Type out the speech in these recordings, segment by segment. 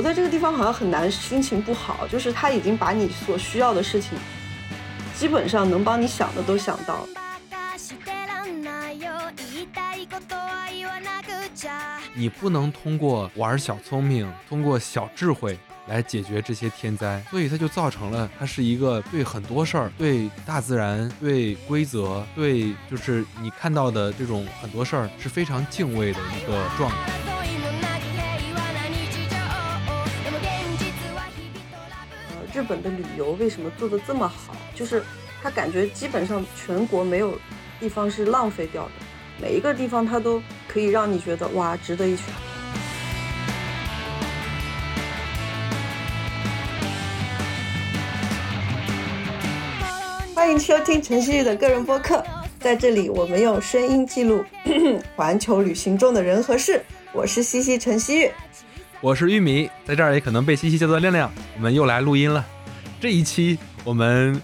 留在这个地方好像很难心情不好，就是他已经把你所需要的事情，基本上能帮你想的都想到了。你不能通过玩小聪明，通过小智慧来解决这些天灾，所以它就造成了它是一个对很多事儿、对大自然、对规则、对就是你看到的这种很多事儿是非常敬畏的一个状态。日本的旅游为什么做的这么好？就是他感觉基本上全国没有地方是浪费掉的。每一个地方，他都可以让你觉得哇，值得一去。欢迎收听陈曦玉的个人播客，在这里我们用声音记录 环球旅行中的人和事。我是西西陈曦玉，我是玉米，在这儿也可能被西西叫做亮亮。我们又来录音了，这一期我们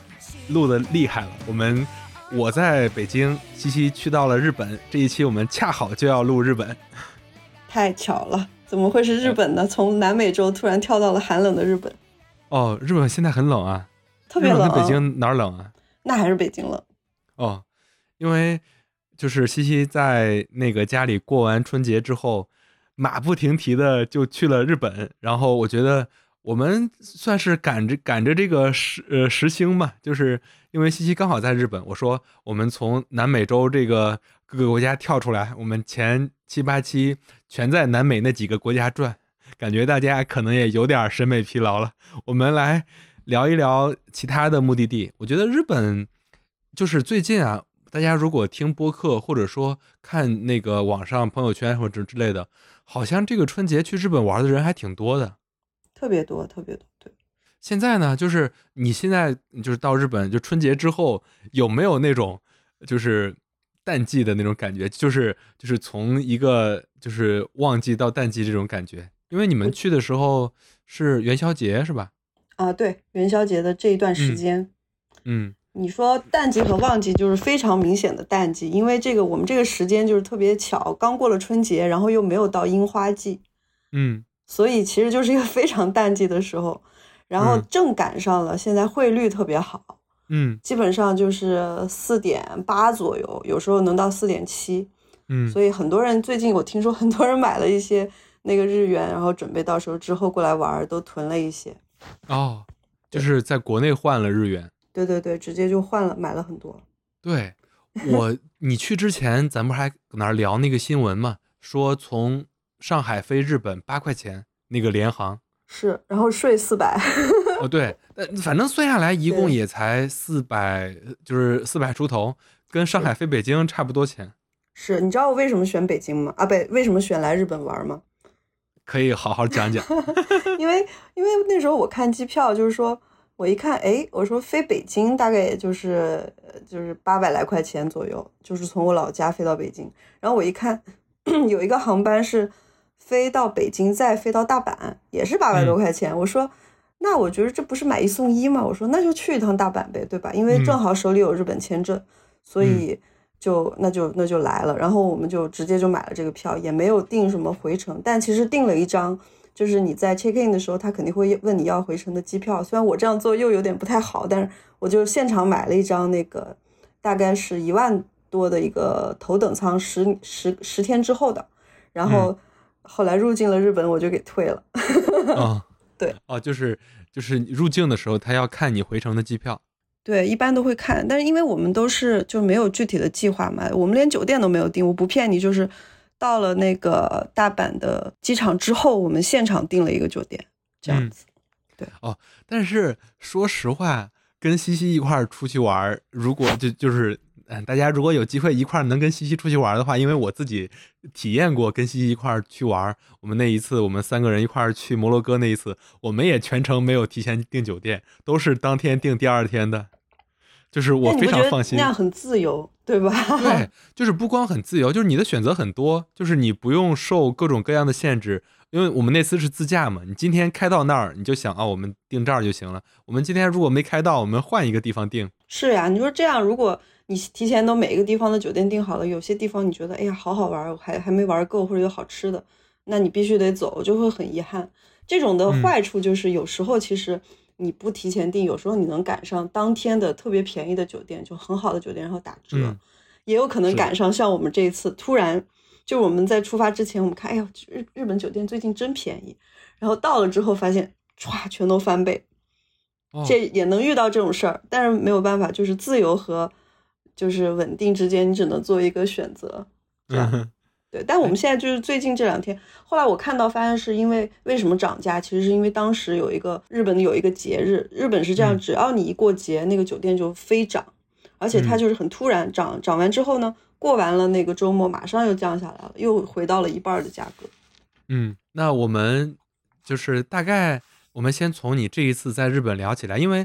录的厉害了，我们。我在北京，西西去到了日本。这一期我们恰好就要录日本，太巧了！怎么会是日本呢？从南美洲突然跳到了寒冷的日本。哦，日本现在很冷啊，特别冷。北京哪儿冷啊？那还是北京冷。哦，因为就是西西在那个家里过完春节之后，马不停蹄的就去了日本。然后我觉得我们算是赶着赶着这个时呃时兴吧，就是。因为西西刚好在日本，我说我们从南美洲这个各个国家跳出来，我们前七八期全在南美那几个国家转，感觉大家可能也有点审美疲劳了。我们来聊一聊其他的目的地。我觉得日本就是最近啊，大家如果听播客或者说看那个网上朋友圈或者之类的，好像这个春节去日本玩的人还挺多的，特别多，特别多，对。现在呢，就是你现在就是到日本，就春节之后有没有那种就是淡季的那种感觉？就是就是从一个就是旺季到淡季这种感觉？因为你们去的时候是元宵节是吧？啊，对，元宵节的这一段时间。嗯，你说淡季和旺季就是非常明显的淡季，因为这个我们这个时间就是特别巧，刚过了春节，然后又没有到樱花季。嗯，所以其实就是一个非常淡季的时候。然后正赶上了，现在汇率特别好，嗯，基本上就是四点八左右，有时候能到四点七，嗯，所以很多人最近我听说很多人买了一些那个日元，然后准备到时候之后过来玩，都囤了一些。哦，就是在国内换了日元。对对对，直接就换了，买了很多。对我，你去之前咱不是还搁那聊那个新闻嘛？说从上海飞日本八块钱那个联航。是，然后税四百。哦，对，呃，反正算下来一共也才四百，就是四百出头，跟上海飞北京差不多钱。是你知道我为什么选北京吗？啊，不，为什么选来日本玩吗？可以好好讲讲。因为因为那时候我看机票，就是说我一看，哎，我说飞北京大概也就是就是八百来块钱左右，就是从我老家飞到北京。然后我一看，有一个航班是。飞到北京，再飞到大阪，也是八百多块钱。我说，那我觉得这不是买一送一吗？我说，那就去一趟大阪呗，对吧？因为正好手里有日本签证，所以就那就那就来了。然后我们就直接就买了这个票，也没有订什么回程。但其实订了一张，就是你在 check in 的时候，他肯定会问你要回程的机票。虽然我这样做又有点不太好，但是我就现场买了一张那个大概是一万多的一个头等舱，十十十天之后的，然后。后来入境了日本，我就给退了。啊，对，哦，就是就是入境的时候，他要看你回程的机票。对，一般都会看，但是因为我们都是就没有具体的计划嘛，我们连酒店都没有订。我不骗你，就是到了那个大阪的机场之后，我们现场订了一个酒店，这样子。对，哦，但是说实话，跟西西一块儿出去玩，如果就就是。嗯，大家如果有机会一块儿能跟西西出去玩的话，因为我自己体验过跟西西一块儿去玩。我们那一次，我们三个人一块儿去摩洛哥那一次，我们也全程没有提前订酒店，都是当天订第二天的。就是我非常放心，那样很自由，对吧？对，就是不光很自由，就是你的选择很多，就是你不用受各种各样的限制。因为我们那次是自驾嘛，你今天开到那儿，你就想啊，我们订这儿就行了。我们今天如果没开到，我们换一个地方订。是呀，你说这样如果。你提前都每一个地方的酒店订好了，有些地方你觉得哎呀好好玩，还还没玩够或者有好吃的，那你必须得走，就会很遗憾。这种的坏处就是有时候其实你不提前订，有时候你能赶上当天的特别便宜的酒店，就很好的酒店，然后打折，也有可能赶上像我们这一次突然就我们在出发之前，我们看，哎呦，日日本酒店最近真便宜，然后到了之后发现歘全都翻倍，这也能遇到这种事儿，但是没有办法，就是自由和就是稳定之间，你只能做一个选择，这样。对，但我们现在就是最近这两天，后来我看到发现是因为为什么涨价，其实是因为当时有一个日本有一个节日，日本是这样，只要你一过节，那个酒店就飞涨，而且它就是很突然涨，涨完之后呢，过完了那个周末马上又降下来了，又回到了一半的价格。嗯，那我们就是大概我们先从你这一次在日本聊起来，因为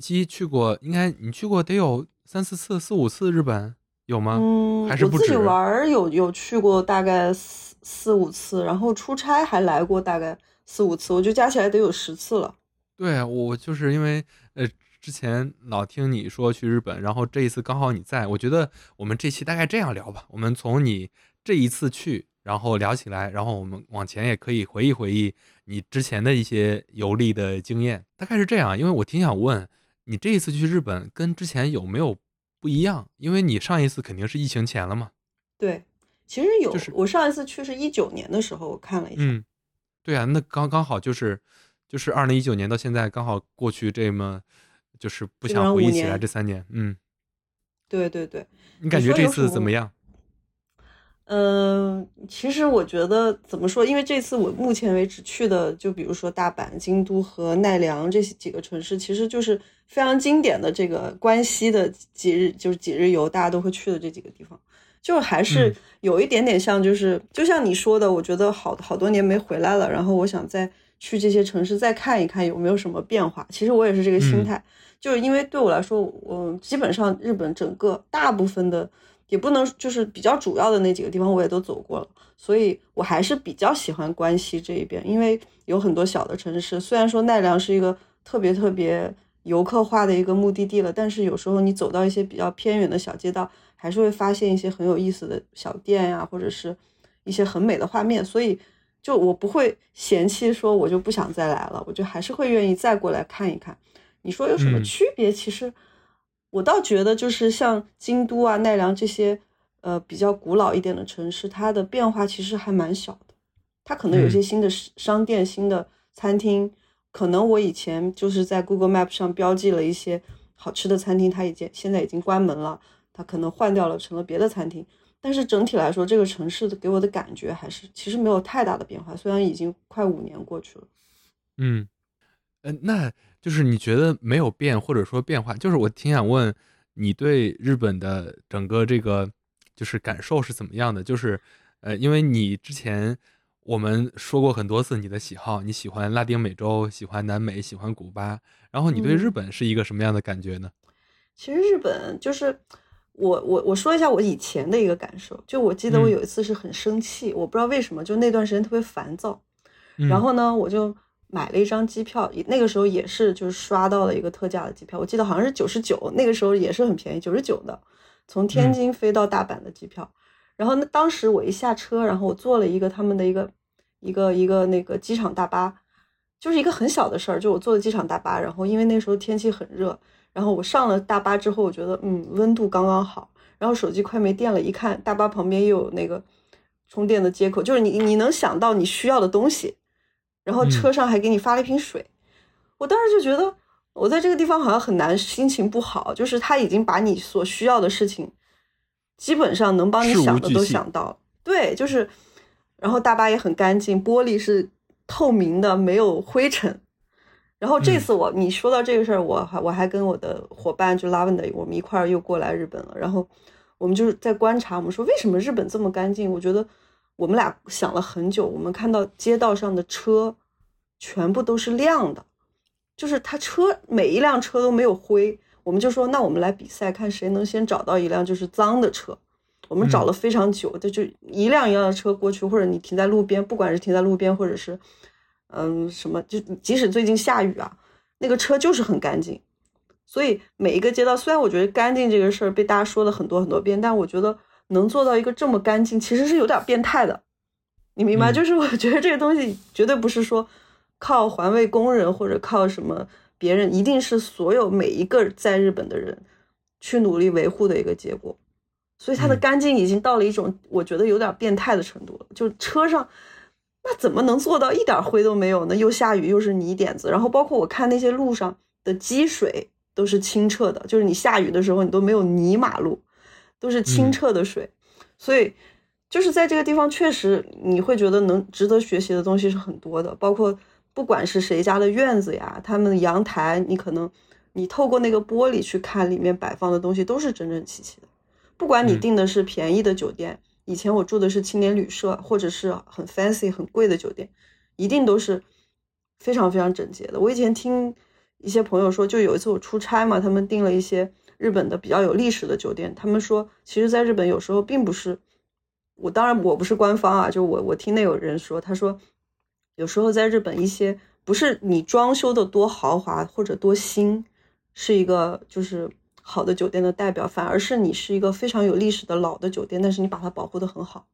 七去过，应该你去过得有三四次、四五次日本。有吗？嗯，还是我自己玩有有去过大概四四五次，然后出差还来过大概四五次，我觉得加起来得有十次了。对，我就是因为呃之前老听你说去日本，然后这一次刚好你在，我觉得我们这期大概这样聊吧，我们从你这一次去，然后聊起来，然后我们往前也可以回忆回忆你之前的一些游历的经验，大概是这样。因为我挺想问你这一次去日本跟之前有没有？不一样，因为你上一次肯定是疫情前了嘛。对，其实有，我上一次去是一九年的时候，我看了一下。嗯，对啊，那刚刚好就是就是二零一九年到现在刚好过去这么，就是不想回忆起来这三年。嗯，对对对，你感觉这次怎么样？嗯，其实我觉得怎么说？因为这次我目前为止去的，就比如说大阪、京都和奈良这些几个城市，其实就是非常经典的这个关西的几日，就是几日游，大家都会去的这几个地方，就还是有一点点像，就是就像你说的，我觉得好好多年没回来了，然后我想再去这些城市再看一看有没有什么变化。其实我也是这个心态，就是因为对我来说，我基本上日本整个大部分的。也不能就是比较主要的那几个地方我也都走过了，所以我还是比较喜欢关西这一边，因为有很多小的城市。虽然说奈良是一个特别特别游客化的一个目的地了，但是有时候你走到一些比较偏远的小街道，还是会发现一些很有意思的小店呀，或者是一些很美的画面。所以就我不会嫌弃说我就不想再来了，我就还是会愿意再过来看一看。你说有什么区别？其实。我倒觉得，就是像京都啊、奈良这些，呃，比较古老一点的城市，它的变化其实还蛮小的。它可能有些新的商店、新的餐厅，可能我以前就是在 Google Map 上标记了一些好吃的餐厅，它已经现在已经关门了，它可能换掉了，成了别的餐厅。但是整体来说，这个城市的给我的感觉还是其实没有太大的变化，虽然已经快五年过去了。嗯，嗯，那。就是你觉得没有变，或者说变化，就是我挺想问你对日本的整个这个就是感受是怎么样的？就是，呃，因为你之前我们说过很多次你的喜好，你喜欢拉丁美洲，喜欢南美，喜欢古巴，然后你对日本是一个什么样的感觉呢？其实日本就是我我我说一下我以前的一个感受，就我记得我有一次是很生气，我不知道为什么，就那段时间特别烦躁，然后呢我就。买了一张机票，那个时候也是就是刷到了一个特价的机票，我记得好像是九十九，那个时候也是很便宜，九十九的，从天津飞到大阪的机票。然后那当时我一下车，然后我坐了一个他们的一个一个一个那个机场大巴，就是一个很小的事儿，就我坐的机场大巴。然后因为那时候天气很热，然后我上了大巴之后，我觉得嗯温度刚刚好，然后手机快没电了，一看大巴旁边又有那个充电的接口，就是你你能想到你需要的东西。然后车上还给你发了一瓶水，我当时就觉得我在这个地方好像很难心情不好，就是他已经把你所需要的事情，基本上能帮你想的都想到。对，就是，然后大巴也很干净，玻璃是透明的，没有灰尘。然后这次我你说到这个事儿，我还我还跟我的伙伴就拉文的，我们一块儿又过来日本了。然后我们就是在观察，我们说为什么日本这么干净？我觉得。我们俩想了很久，我们看到街道上的车全部都是亮的，就是他车每一辆车都没有灰。我们就说，那我们来比赛，看谁能先找到一辆就是脏的车。我们找了非常久，就就一辆一辆的车过去，或者你停在路边，不管是停在路边，或者是嗯什么，就即使最近下雨啊，那个车就是很干净。所以每一个街道，虽然我觉得干净这个事儿被大家说了很多很多遍，但我觉得。能做到一个这么干净，其实是有点变态的，你明白？就是我觉得这个东西绝对不是说靠环卫工人或者靠什么别人，一定是所有每一个在日本的人去努力维护的一个结果。所以它的嗯干净已经到了一种我觉得有点变态的程度了。就车上，那怎么能做到一点灰都没有呢？又下雨又是泥点子，然后包括我看那些路上的积水都是清澈的，就是你下雨的时候你都没有泥马路，都是清嗯澈的水。所以就是在这个地方，确实你会觉得能值得学习的东西是很多的，包括不管是谁家的院子呀，他们的阳台，你可能你透过那个玻璃去看里面摆放的东西，都是整整齐齐的。不管你嗯订的是便宜的酒店，以前我住的是青年旅社，或者是很 fancy 很贵的酒店，一定都是非常非常整洁的。我以前听一些朋友说，就有一次我出差嘛，他们订了一些日本的比较有历史的酒店，他们说，其实在日本有时候并不是，我当然我不是官方啊，就我我听那有人说，他说有时候在日本一些不是你装修的多豪华或者多新，是一个就是好的酒店的代表，反而是你是一个非常有历史的老的酒店，但是你把它保护的很好。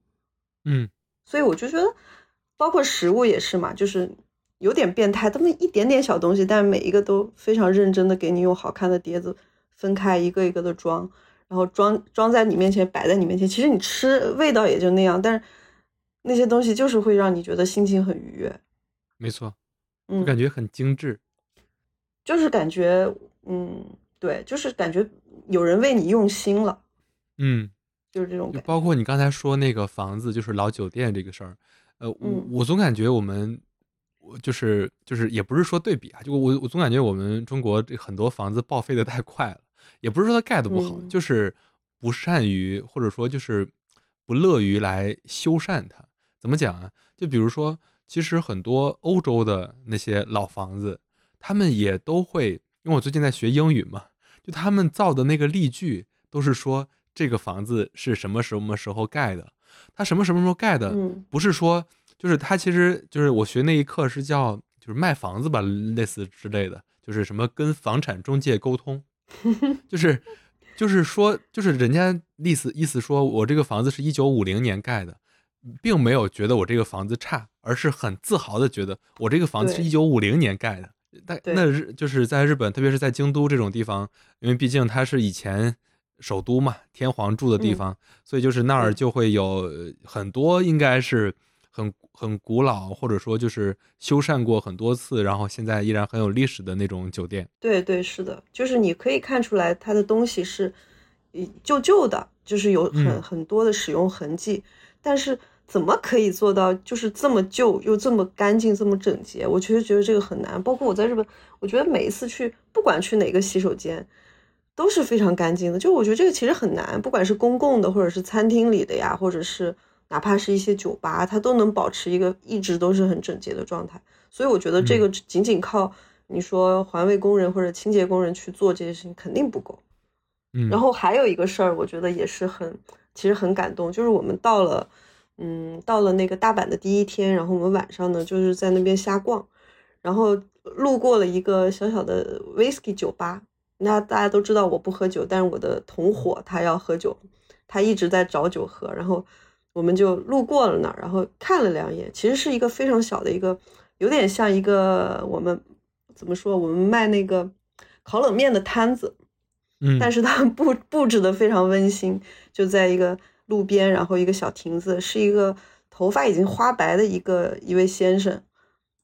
嗯所以我就觉得，包括食物也是嘛，就是有点变态，这么一点点小东西，但是每一个都非常认真的给你用好看的碟子分开，一个一个的装，然后装装在你面前，摆在你面前。其实你吃味道也就那样，但是那些东西就是会让你觉得心情很愉悦。没错，就嗯，感觉很精致。就是感觉，嗯，对，就是感觉有人为你用心了，嗯，就是这种感觉。包括你刚才说那个房子，就是老酒店这个事儿，呃，我嗯我总感觉我们，我就是就是也不是说对比啊，就我我总感觉我们中国这很多房子报废的太快了，也不是说它盖的不好，嗯就是不善于或者说就是不乐于来修缮它。怎么讲啊？就比如说，其实很多欧洲的那些老房子，他们也都会，因为我最近在学英语嘛，就他们造的那个例句都是说这个房子是什么什么时候盖的，它什么什么时候盖的，嗯不是说就是它其实就是我学那一课是叫就是卖房子吧，类似之类的，就是什么跟房产中介沟通，就是就是说就是人家意思意思说我这个房子是一九五零年盖的，并没有觉得我这个房子差，而是很自豪的觉得我这个房子是对。一九五零年盖的。但那日就是在日本，特别是在京都这种地方，因为毕竟它是以前首都嘛，天皇住的地嗯。方，所以就是那儿就会有呃很多应该是很很古老，或者说就是修缮过很多次，然后现在依然很有历史的那种酒店。对对，是的，就是你可以看出来它的东西是呃旧旧的，就是有很、嗯很多的使用痕迹，但是怎么可以做到就是这么旧又这么干净、这么整洁？我确实觉得这个很难。包括我在日本，我觉得每一次去，不管去哪个洗手间，都是非常干净的。就我觉得这个其实很难，不管是公共的，或者是餐厅里的呀，或者是哪怕是一些酒吧，它都能保持一个一直都是很整洁的状态。所以我觉得这个仅仅靠你说环卫工人或者清洁工人去做这些事情肯定不够。嗯，然后还有一个事儿，我觉得也是很，其实很感动，就是我们到了，嗯，到了那个大阪的第一天，然后我们晚上呢就是在那边瞎逛，然后路过了一个小小的 whisky 酒吧。那大家都知道我不喝酒，但是我的同伙他要喝酒，他一直在找酒喝，然后我们就路过了那儿，然后看了两眼，其实是一个非常小的一个，有点像一个我们怎么说，我们卖那个烤冷面的摊子，嗯，但是它布布置的非常温馨，就在一个路边，然后一个小亭子，是一个头发已经花白的一个一位先生，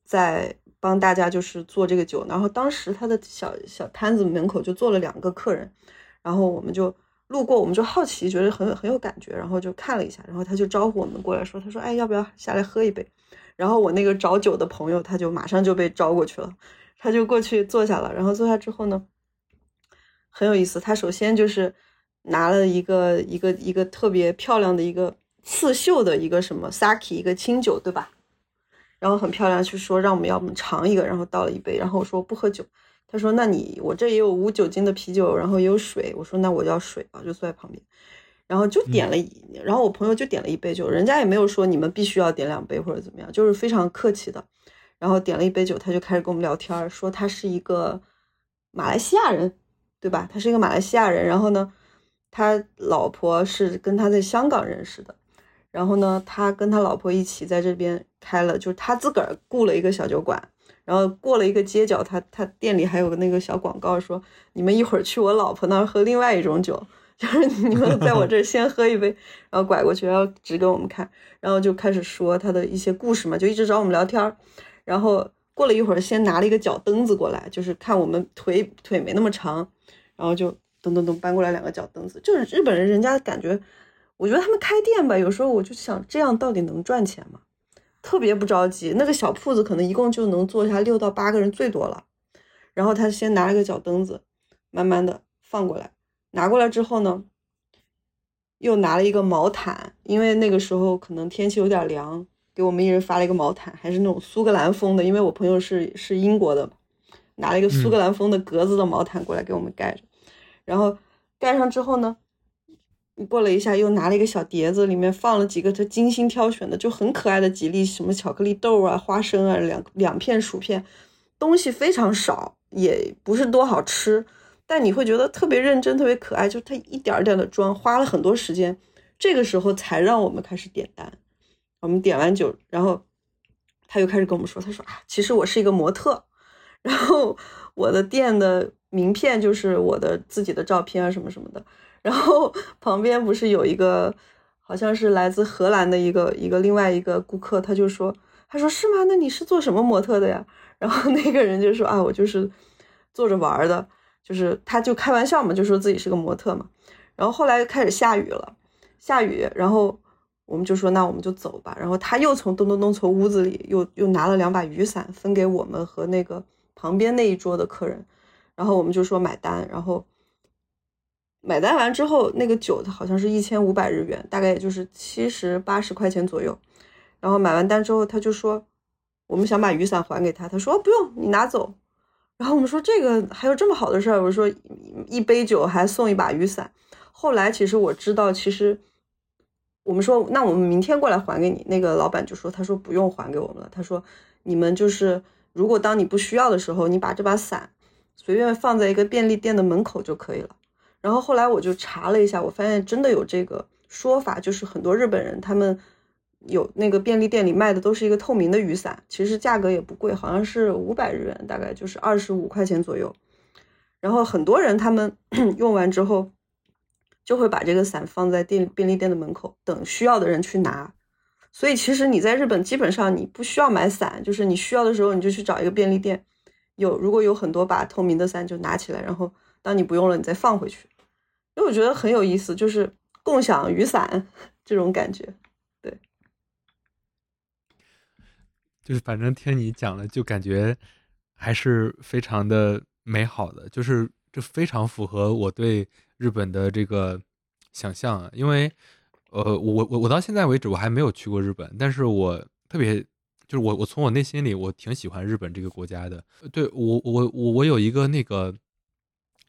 在帮大家就是做这个酒。然后当时他的小小摊子门口就坐了两个客人，然后我们就路过，我们就好奇，觉得很很有感觉，然后就看了一下，然后他就招呼我们过来说，他说，哎，要不要下来喝一杯？然后我那个找酒的朋友，他就马上就被招过去了，他就过去坐下了，然后坐下之后呢。很有意思。他首先就是拿了一个一个一个特别漂亮的一个刺绣的一个什么 sake 一个清酒，对吧？然后很漂亮，去说让我们要我们尝一个，然后倒了一杯，然后我说不喝酒。他说那你我这也有无酒精的啤酒，然后也有水。我说那我要水吧，就坐在旁边，然后就点了一，然后我朋友就点了一杯酒，人家也没有说你们必须要点两杯或者怎么样，就是非常客气的。然后点了一杯酒，他就开始跟我们聊天，说他是一个马来西亚人。对吧？他是一个马来西亚人，然后呢，他老婆是跟他在香港认识的，然后呢，他跟他老婆一起在这边开了，就是他自个儿雇了一个小酒馆，然后过了一个街角，他他店里还有个那个小广告说，你们一会儿去我老婆那儿喝另外一种酒，就是你们 在我这儿先喝一杯，然后拐过去，然后指给我们看，然后就开始说他的一些故事嘛，就一直找我们聊天儿，然后过了一会儿，先拿了一个脚蹬子过来，就是看我们腿腿没那么长，然后就咚咚咚搬过来两个脚蹬子，就是日本人人家感觉，我觉得他们开店吧，有时候我就想，这样到底能赚钱吗？特别不着急，那个小铺子可能一共就能坐下六到八个人最多了。然后他先拿了个脚蹬子，慢慢的放过来，拿过来之后呢，又拿了一个毛毯，因为那个时候可能天气有点凉，给我们一人发了一个毛毯，还是那种苏格兰风的，因为我朋友是是英国的，拿了一个苏格兰风的格子的毛毯过来给我们盖着。然后盖上之后呢。过了一下，又拿了一个小碟子，里面放了几个他精心挑选的，就很可爱的吉利，什么巧克力豆啊、花生啊，两两片薯片，东西非常少，也不是多好吃，但你会觉得特别认真、特别可爱，就他一点点的装，花了很多时间，这个时候才让我们开始点单。我们点完酒，然后他又开始跟我们说，他说啊，其实我是一个模特，然后我的店的名片就是我的自己的照片啊，什么什么的。然后旁边不是有一个，好像是来自荷兰的一个一个另外一个顾客，他就说，他说是吗？那你是做什么模特的呀？然后那个人就说啊，我就是做着玩的，就是他就开玩笑嘛，就说自己是个模特嘛。然后后来开始下雨了，下雨，然后我们就说那我们就走吧。然后他又从咚咚咚从屋子里又又拿了两把雨伞分给我们和那个旁边那一桌的客人，然后我们就说买单，然后。买单完之后，那个酒它好像是一千五百日元，大概也就是七十八十块钱左右。然后买完单之后，他就说我们想把雨伞还给他，他说不用，你拿走。然后我们说这个还有这么好的事儿，我说一杯酒还送一把雨伞。后来其实我知道，其实我们说那我们明天过来还给你。那个老板就说他说不用还给我们了，他说你们就是如果当你不需要的时候，你把这把伞随便放在一个便利店的门口就可以了。然后后来我就查了一下，我发现真的有这个说法，就是很多日本人他们有那个便利店里卖的都是一个透明的雨伞，其实价格也不贵，好像是五百日元，大概就是二十五块钱左右。然后很多人他们 用完之后就会把这个伞放在店便利店的门口，等需要的人去拿。所以其实你在日本基本上你不需要买伞，就是你需要的时候你就去找一个便利店，有如果有很多把透明的伞就拿起来，然后当你不用了你再放回去。因为我觉得很有意思，就是共享雨伞这种感觉，对，就是反正听你讲了，就感觉还是非常的美好的，就是这非常符合我对日本的这个想象啊。因为呃，我我我到现在为止我还没有去过日本，但是我特别就是我我从我内心里我挺喜欢日本这个国家的。对我我我我有一个那个。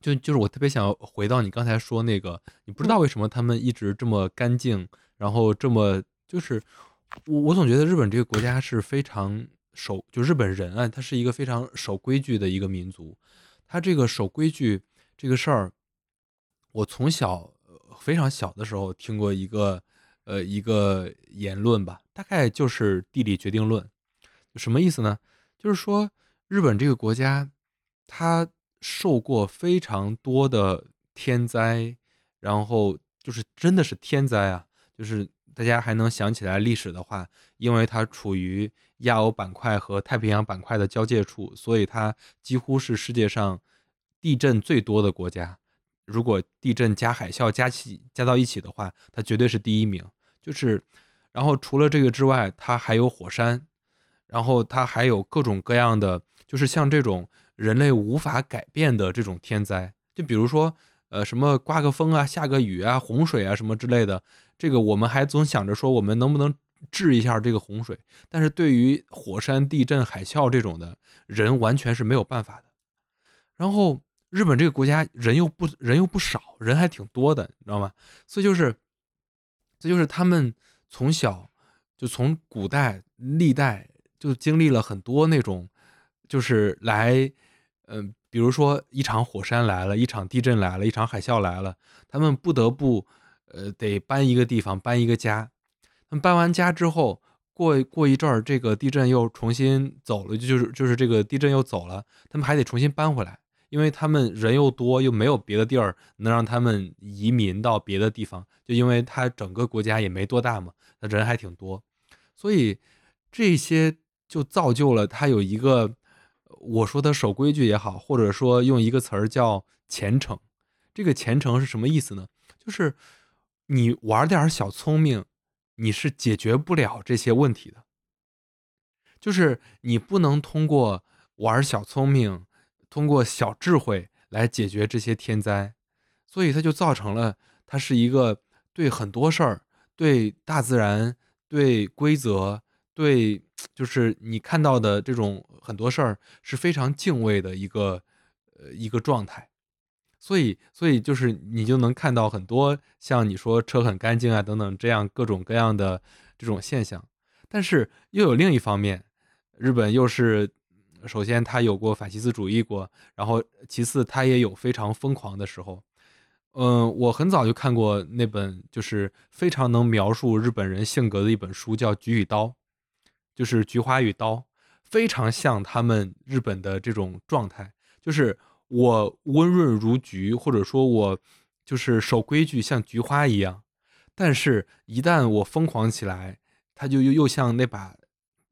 就就是我特别想回到你刚才说那个，你不知道为什么他们一直这么干净，然后这么就是我我总觉得日本这个国家是非常守，就日本人啊，他是一个非常守规矩的一个民族。他这个守规矩这个事儿，我从小非常小的时候听过一个呃一个言论吧，大概就是地理决定论。什么意思呢？就是说日本这个国家，它。受过非常多的天灾，然后就是真的是天灾啊！就是大家还能想起来历史的话，因为它处于亚欧板块和太平洋板块的交界处，所以它几乎是世界上地震最多的国家。如果地震加海啸加起加到一起的话，它绝对是第一名。就是，然后除了这个之外，它还有火山，然后它还有各种各样的，就是像这种。人类无法改变的这种天灾，就比如说，呃，什么刮个风啊、下个雨啊、洪水啊什么之类的，这个我们还总想着说我们能不能治一下这个洪水，但是对于火山、地震、海啸这种的，人完全是没有办法的。然后日本这个国家人又不人又不少，人还挺多的，你知道吗？所以就是，这就是他们从小就从古代历代就经历了很多那种，就是来。嗯，比如说一场火山来了，一场地震来了，一场海啸来了，他们不得不，呃，得搬一个地方，搬一个家。他们搬完家之后，过过一阵儿，这个地震又重新走了，就是就是这个地震又走了，他们还得重新搬回来，因为他们人又多，又没有别的地儿能让他们移民到别的地方，就因为他整个国家也没多大嘛，那人还挺多，所以这些就造就了他有一个我说的守规矩也好，或者说用一个词儿叫虔诚。这个虔诚是什么意思呢？就是你玩点小聪明。你是解决不了这些问题的，就是你不能通过玩小聪明，通过小智慧来解决这些天灾，所以它就造成了它是一个对很多事儿、对大自然、对规则、对就是你看到的这种很多事儿是非常敬畏的一个呃一个状态。所以，所以就是你就能看到很多像你说车很干净啊等等这样各种各样的这种现象。但是又有另一方面，日本又是首先它有过法西斯主义过，然后其次它也有非常疯狂的时候。嗯，我很早就看过那本就是非常能描述日本人性格的一本书，叫《菊与刀》，就是菊花与刀，非常像他们日本的这种状态，就是。我温润如菊，或者说我就是守规矩，像菊花一样。但是，一旦我疯狂起来，它就又又像那把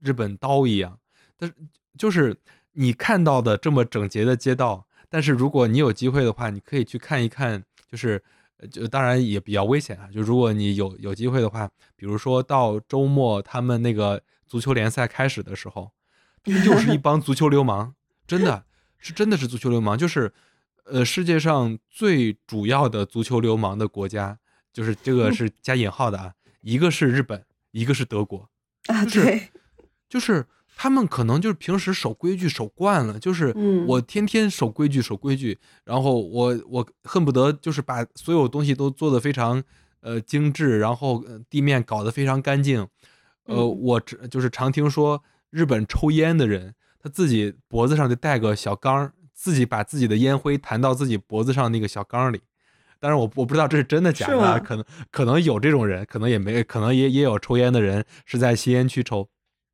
日本刀一样。但是，就是你看到的这么整洁的街道，但是如果你有机会的话，你可以去看一看，就是就当然也比较危险啊。就如果你有有机会的话，比如说到周末他们那个足球联赛开始的时候，又是一帮足球流氓，真的。是真的是足球流氓，就是，呃，世界上最主要的足球流氓的国家，就是这个是加引号的啊，一个是日本，一个是德国，啊，对，就是他们可能就是平时守规矩守惯了，就是我天天守规矩守规矩，然后我我恨不得就是把所有东西都做得非常呃精致，然后地面搞得非常干净，呃，我就是常听说日本抽烟的人。他自己脖子上就带个小缸，自己把自己的烟灰弹到自己脖子上那个小缸里。但是，我我不知道这是真的假的，可能可能有这种人，可能也没，可能也也有抽烟的人是在吸烟区抽。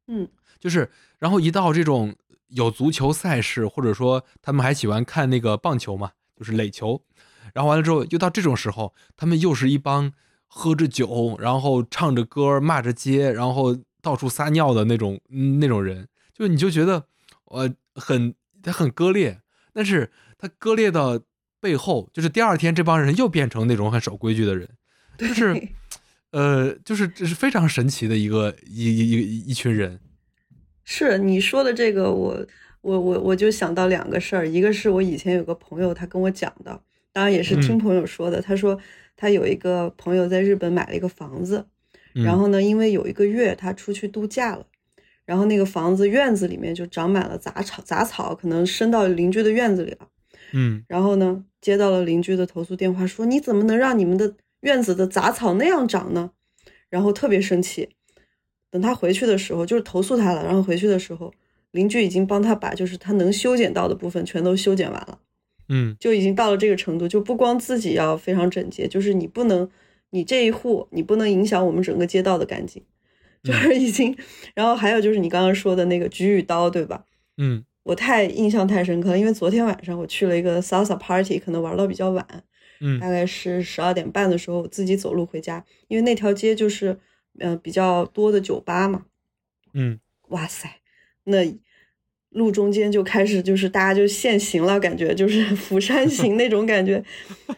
嗯，就是，然后一到这种有足球赛事，或者说他们还喜欢看那个棒球嘛，就是垒球。然后完了之后，又到这种时候，他们又是一帮喝着酒，然后唱着歌，骂着街，然后到处撒尿的那种那种人，就你就觉得。呃，很他很割裂，但是他割裂的背后，就是第二天这帮人又变成那种很守规矩的人，就是，呃，就是这是非常神奇的一个一一一一群人。是你说的这个，我我我我就想到两个事儿，一个是我以前有个朋友他跟我讲的，当然也是听朋友说的，他说他有一个朋友在日本买了一个房子，然后呢，因为有一个月他出去度假了。然后那个房子院子里面就长满了杂草，杂草可能伸到邻居的院子里了。嗯，然后呢，接到了邻居的投诉电话，说你怎么能让你们的院子的杂草那样长呢？然后特别生气。等他回去的时候，就是投诉他了。然后回去的时候，邻居已经帮他把就是他能修剪到的部分全都修剪完了。嗯，就已经到了这个程度，就不光自己要非常整洁，就是你不能，你这一户你不能影响我们整个街道的干净。就是已经，然后还有就是你刚刚说的那个菊与刀，对吧？嗯，我太印象太深刻了，因为昨天晚上我去了一个 salsa party，可能玩到比较晚，嗯，大概是十二点半的时候，我自己走路回家，因为那条街就是，呃，比较多的酒吧嘛，嗯，哇塞，那路中间就开始就是大家就现行了，感觉就是 釜山行那种感觉，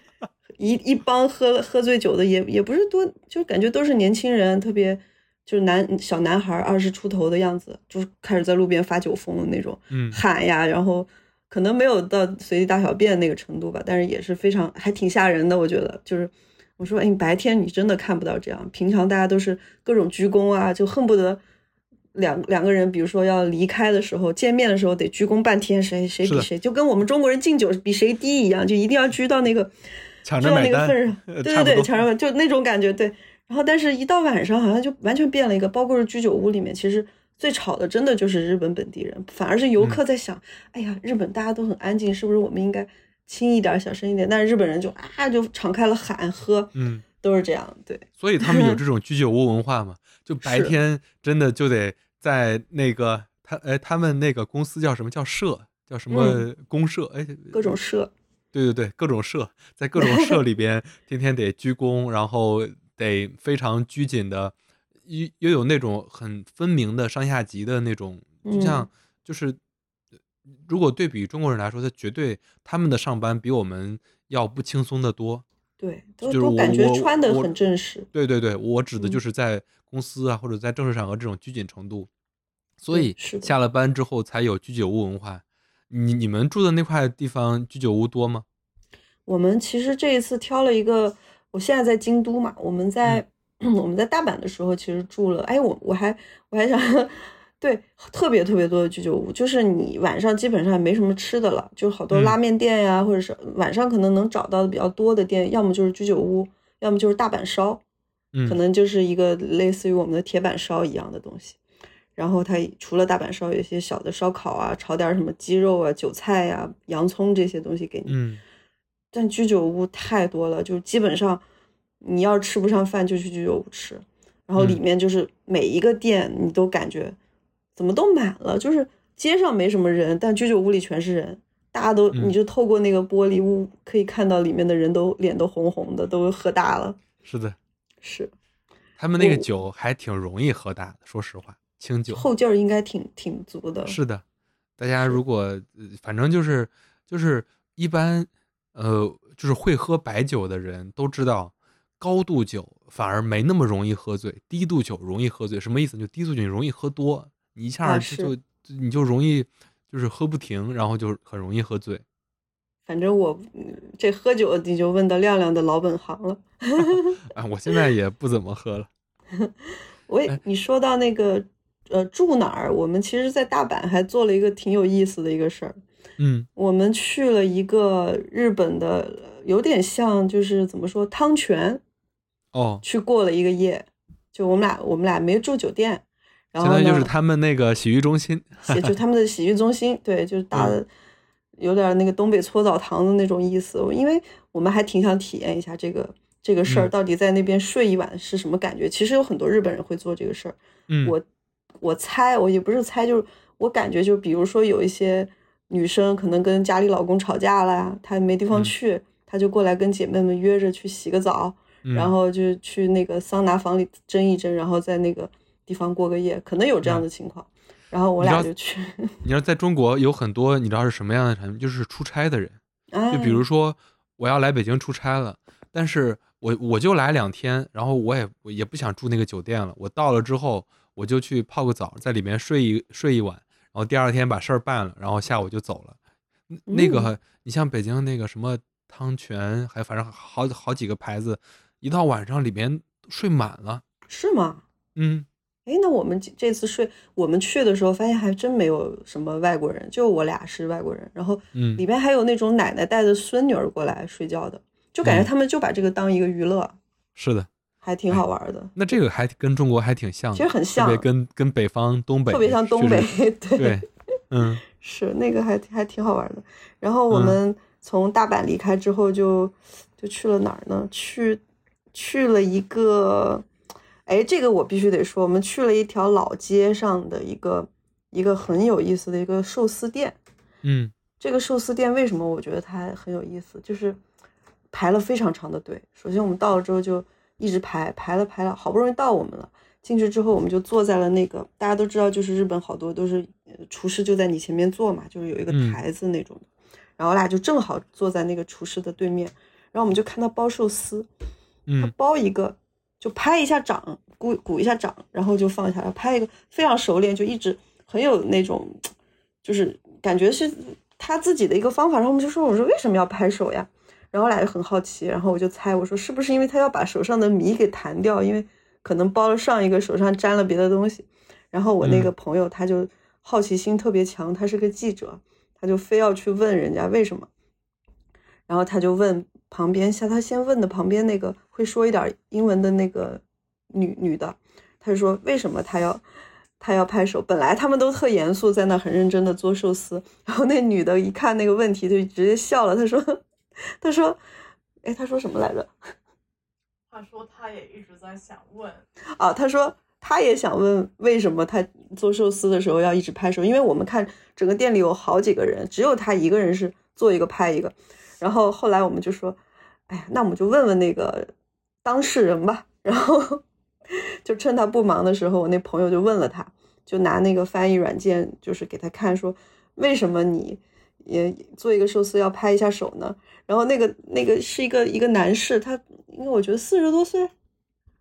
一一帮喝了喝醉酒的也也不是多，就感觉都是年轻人，特别。就是男小男孩二十出头的样子，就开始在路边发酒疯的那种，喊呀，然后可能没有到随地大小便那个程度吧，但是也是非常还挺吓人的。我觉得就是我说，哎，白天你真的看不到这样，平常大家都是各种鞠躬啊，就恨不得两两个人，比如说要离开的时候，见面的时候得鞠躬半天，谁谁比谁，就跟我们中国人敬酒比谁低一样，就一定要鞠到那个抢着那个份上，对对对，抢着就那种感觉，对。然后，但是一到晚上，好像就完全变了一个。包括是居酒屋里面，其实最吵的，真的就是日本本地人，反而是游客在想：哎呀，日本大家都很安静，是不是我们应该轻一点、小声一点？但是日本人就啊，就敞开了喊喝，嗯，都是这样，对。所以他们有这种居酒屋文化嘛？就白天真的就得在那个他哎，他们那个公司叫什么叫社？叫什么公社？哎，各种社。对对对，各种社，在各种社里边，天天得鞠躬，然后得非常拘谨的，又又有那种很分明的上下级的那种，就像就是，如果对比中国人来说，他绝对他们的上班比我们要不轻松的多。对，就是我感觉穿的很正式。对对对，我指的就是在公司啊，或者在正式场合这种拘谨程度，所以下了班之后才有居酒屋文化。你你们住的那块地方居酒屋多吗？我们其实这一次挑了一个，我现在在京都嘛，我们在 我们在大阪的时候其实住了，哎，我我还我还想。对，特别特别多的居酒屋，就是你晚上基本上没什么吃的了，就好多拉面店呀，或者是晚上可能能找到的比较多的店，要么就是居酒屋，要么就是大阪烧，可能就是一个类似于我们的铁板烧一样的东西。然后它除了大阪烧，有一些小的烧烤啊，炒点什么鸡肉啊、韭菜呀、洋葱这些东西给你。嗯。但居酒屋太多了，就基本上你要吃不上饭就去居酒屋吃，然后里面就是每一个店你都感觉。怎么都满了？就是街上没什么人，但居酒屋里全是人，大家都你就透过那个玻璃屋可以看到里面的人都脸都红红的，都喝大了。是的，是。他们那个酒还挺容易喝大的，说实话，清酒后劲儿应该挺挺足的。是的，大家如果反正就是就是一般呃就是会喝白酒的人都知道，高度酒反而没那么容易喝醉，低度酒容易喝醉。什么意思？就低度酒容易喝多。你一下就你就容易就是喝不停，然后就很容易喝醉。反正我这喝酒你就问到亮亮的老本行了。啊，我现在也不怎么喝了。我也你说到那个呃住哪儿，我们其实，在大阪还做了一个挺有意思的一个事儿。嗯，我们去了一个日本的，有点像就是怎么说汤泉。哦。去过了一个夜，就我们俩我们俩没住酒店。相当于就是他们那个洗浴中心，就他们的洗浴中心，对，就是 打的，有点那个东北搓澡堂的那种意思。因为我们还挺想体验一下这个这个事儿，到底在那边睡一晚是什么感觉。其实有很多日本人会做这个事儿。嗯，我我猜，我也不是猜，就是我感觉，就比如说有一些女生可能跟家里老公吵架了，她没地方去，她就过来跟姐妹们约着去洗个澡，然后就去那个桑拿房里蒸一蒸，然后在那个。地方过个夜，可能有这样的情况，然后我俩就去。你要在中国有很多，你知道是什么样的产品？就是出差的人，就比如说我要来北京出差了，但是我我就来两天，然后我也我也不想住那个酒店了。我到了之后，我就去泡个澡，在里面睡一睡一晚，然后第二天把事儿办了，然后下午就走了。那个你像北京那个什么汤泉，还反正好好几个牌子，一到晚上里面睡满了，是吗？嗯。哎，那我们这次睡，我们去的时候发现还真没有什么外国人，就我俩是外国人。然后，嗯，里边还有那种奶奶带着孙女儿过来睡觉的，就感觉他们就把这个当一个娱乐。是的，还挺好玩的。那这个还跟中国还挺像，其实很像，特别跟跟北方东北特别像东北，对，嗯，是那个还还挺好玩的。然后我们从大阪离开之后，就就去了哪儿呢？去去了一个。哎，这个我必须得说，我们去了一条老街上的一个一个很有意思的一个寿司店。嗯，这个寿司店为什么我觉得它很有意思？就是排了非常长的队。首先我们到了之后就一直排，排了排了，好不容易到我们了。进去之后我们就坐在了那个大家都知道，就是日本好多都是厨师就在你前面坐嘛，就是有一个台子那种的。然后我俩就正好坐在那个厨师的对面，然后我们就看他包寿司，他包一个。就拍一下掌，鼓鼓一下掌，然后就放下来，拍一个非常熟练，就一直很有那种，就是感觉是他自己的一个方法。然后我们就说：“我说为什么要拍手呀？”然后我俩就很好奇，然后我就猜，我说是不是因为他要把手上的米给弹掉，因为可能包了上一个手上沾了别的东西。然后我那个朋友他就好奇心特别强，他是个记者，他就非要去问人家为什么，然后他就问。旁边像他先问的旁边那个会说一点英文的那个女女的，他就说为什么他要他要拍手？本来他们都特严肃，在那很认真的做寿司，然后那女的一看那个问题就直接笑了，他说他说哎他说什么来着？他说他也一直在想问啊，他说他也想问为什么他做寿司的时候要一直拍手，因为我们看整个店里有好几个人，只有他一个人是做一个拍一个。然后后来我们就说，哎呀，那我们就问问那个当事人吧。然后就趁他不忙的时候，我那朋友就问了他，就拿那个翻译软件，就是给他看说，为什么你也做一个寿司要拍一下手呢？然后那个那个是一个一个男士，他因为我觉得四十多岁，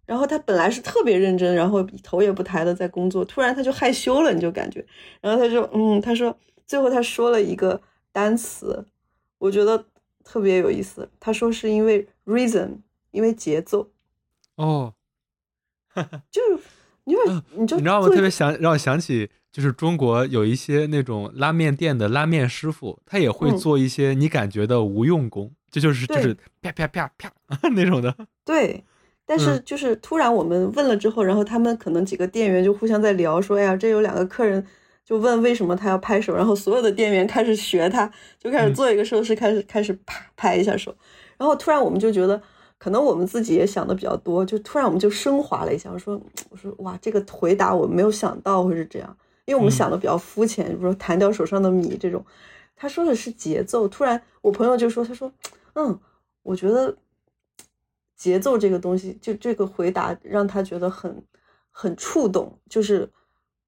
然后他本来是特别认真，然后头也不抬的在工作，突然他就害羞了，你就感觉，然后他就嗯，他说最后他说了一个单词，我觉得特别有意思，他说是因为 rhythm，因为节奏，哦，就你就你就你知道吗？特别想让我想起。就是中国有一些那种拉面店的拉面师傅，他也会做一些你感觉的无用功，这就是就是啪啪啪啪 那种的。对，但是就是突然我们问了之后，然后他们可能几个店员就互相在聊，说：“哎呀，这有两个客人就问为什么他要拍手。”然后所有的店员开始学他，就开始做一个手势，开始开始啪拍一下手。然后突然我们就觉得，可能我们自己也想的比较多，就突然我们就升华了一下，我说：“我说哇，这个回答我没有想到会是这样。”因为我们想的比较肤浅，比如说弹掉手上的米这种，他说的是节奏。突然，我朋友就说：“他说，嗯，我觉得节奏这个东西，就这个回答让他觉得很很触动。就是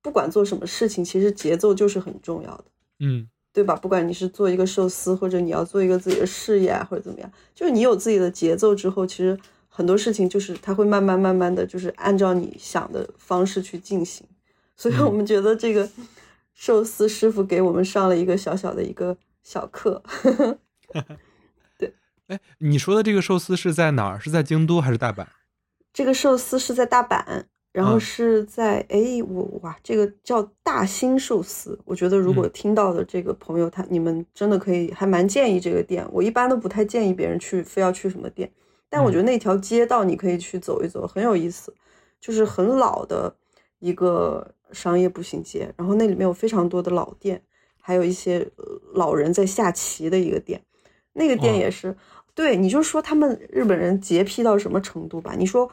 不管做什么事情，其实节奏就是很重要的，嗯，对吧？不管你是做一个寿司，或者你要做一个自己的事业，或者怎么样，就是你有自己的节奏之后，其实很多事情就是它会慢慢慢慢的就是按照你想的方式去进行。”所以我们觉得这个寿司师傅给我们上了一个小小的一个小课。对，哎，你说的这个寿司是在哪儿？是在京都还是大阪？这个寿司是在大阪，然后是在哎，我哇，这个叫大兴寿司。我觉得如果听到的这个朋友，他你们真的可以，还蛮建议这个店。我一般都不太建议别人去，非要去什么店。但我觉得那条街道你可以去走一走，很有意思，就是很老的一个。商业步行街，然后那里面有非常多的老店，还有一些老人在下棋的一个店。那个店也是，对，你就说他们日本人洁癖到什么程度吧？你说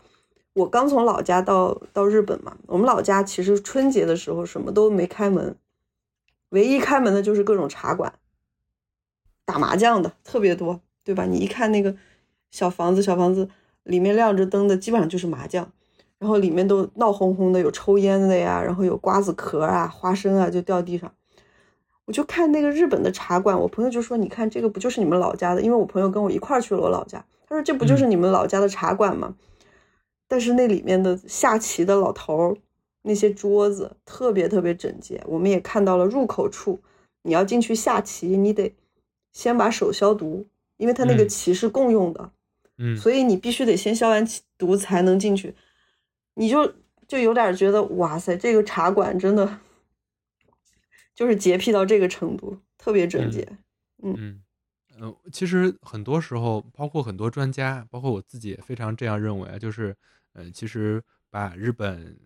我刚从老家到到日本嘛，我们老家其实春节的时候什么都没开门，唯一开门的就是各种茶馆，打麻将的特别多，对吧？你一看那个小房子，小房子里面亮着灯的，基本上就是麻将。然后里面都闹哄哄的，有抽烟的呀，然后有瓜子壳啊、花生啊就掉地上。我就看那个日本的茶馆，我朋友就说：“你看这个不就是你们老家的？”因为我朋友跟我一块儿去了我老家，他说：“这不就是你们老家的茶馆吗？”但是那里面的下棋的老头儿，那些桌子特别特别整洁。我们也看到了入口处，你要进去下棋，你得先把手消毒，因为他那个棋是共用的，嗯，所以你必须得先消完毒才能进去。你就就有点觉得哇塞，这个茶馆真的就是洁癖到这个程度，特别整洁。嗯嗯其实很多时候，包括很多专家，包括我自己也非常这样认为啊，就是嗯，其实把日本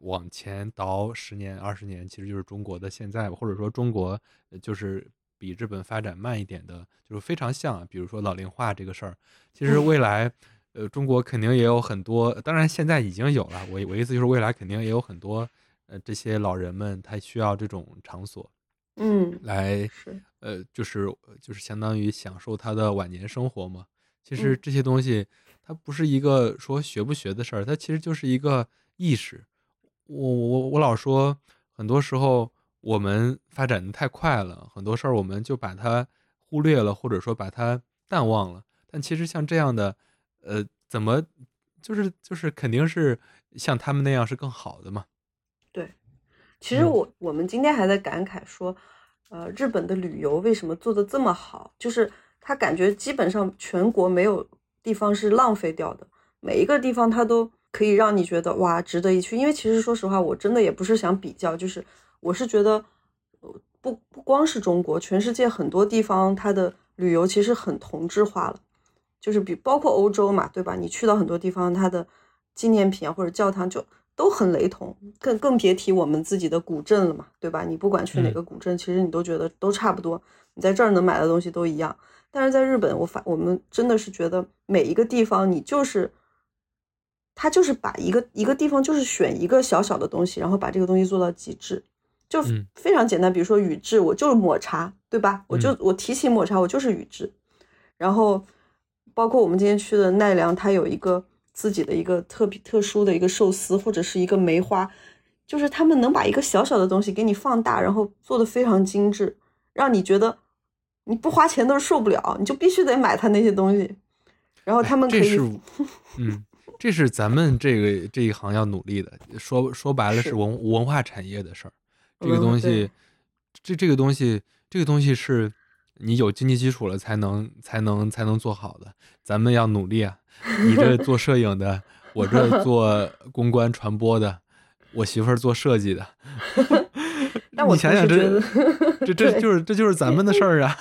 往前倒十年、二十年，其实就是中国的现在，或者说中国就是比日本发展慢一点的，就是非常像。比如说老龄化这个事儿，其实未来。呃，中国肯定也有很多，当然现在已经有了。我我意思就是，未来肯定也有很多，呃，这些老人们他需要这种场所，嗯，来，呃，就是就是相当于享受他的晚年生活嘛。其实这些东西，它不是一个说学不学的事儿，它其实就是一个意识。我我我老说，很多时候我们发展的太快了，很多事儿我们就把它忽略了，或者说把它淡忘了。但其实像这样的。呃，怎么，就是就是肯定是像他们那样是更好的嘛？对，其实我我们今天还在感慨说，呃，日本的旅游为什么做的这么好？就是他感觉基本上全国没有地方是浪费掉的，每一个地方它都可以让你觉得哇值得一去。因为其实说实话，我真的也不是想比较，就是我是觉得，不不光是中国，全世界很多地方它的旅游其实很同质化了。就是比包括欧洲嘛，对吧？你去到很多地方，它的纪念品啊或者教堂就都很雷同，更更别提我们自己的古镇了嘛，对吧？你不管去哪个古镇，其实你都觉得都差不多，你在这儿能买的东西都一样。但是在日本，我反我们真的是觉得每一个地方，你就是他就是把一个一个地方就是选一个小小的东西，然后把这个东西做到极致，就嗯非常简单。比如说宇治，我就是抹茶，对吧？我就嗯我提起抹茶，我就是宇治。然后包括我们今天去的奈良，它有一个自己的一个特别特殊的一个寿司，或者是一个梅花，就是他们能把一个小小的东西给你放大，然后做的非常精致，让你觉得你不花钱都是受不了，你就必须得买它那些东西。然后哎他们可是，嗯，这是咱们这个这一行要努力的。说说白了是是文文化产业的事儿，这个东西对，这这个东西，这个东西是你有经济基础了才能才能才能做好的。咱们要努力啊！你这做摄影的，我这做公关传播的，我媳妇儿做设计的。但我想想这这 这就是这就是咱们的事儿啊！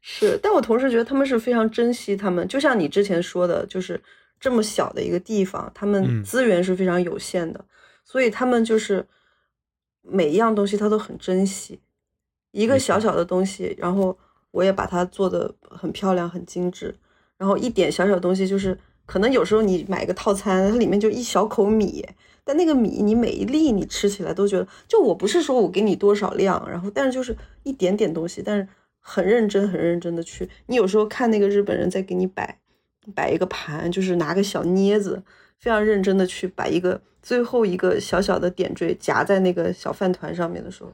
是，但我同时觉得他们是非常珍惜他们，就像你之前说的，就是这么小的一个地方，他们嗯资源是非常有限的，所以他们就是每一样东西他都很珍惜，一个小小的东西，然后我也把它做的很漂亮、很精致，然后一点小小东西，就是可能有时候你买个套餐，它里面就一小口米。但那个米，你每一粒你吃起来都觉得，就我不是说我给你多少量，然后但是就是一点点东西，但是很认真、很认真的去。你有时候看那个日本人在给你摆摆一个盘，就是拿个小镊子，非常认真的去把一个最后一个小小的点缀夹在那个小饭团上面的时候，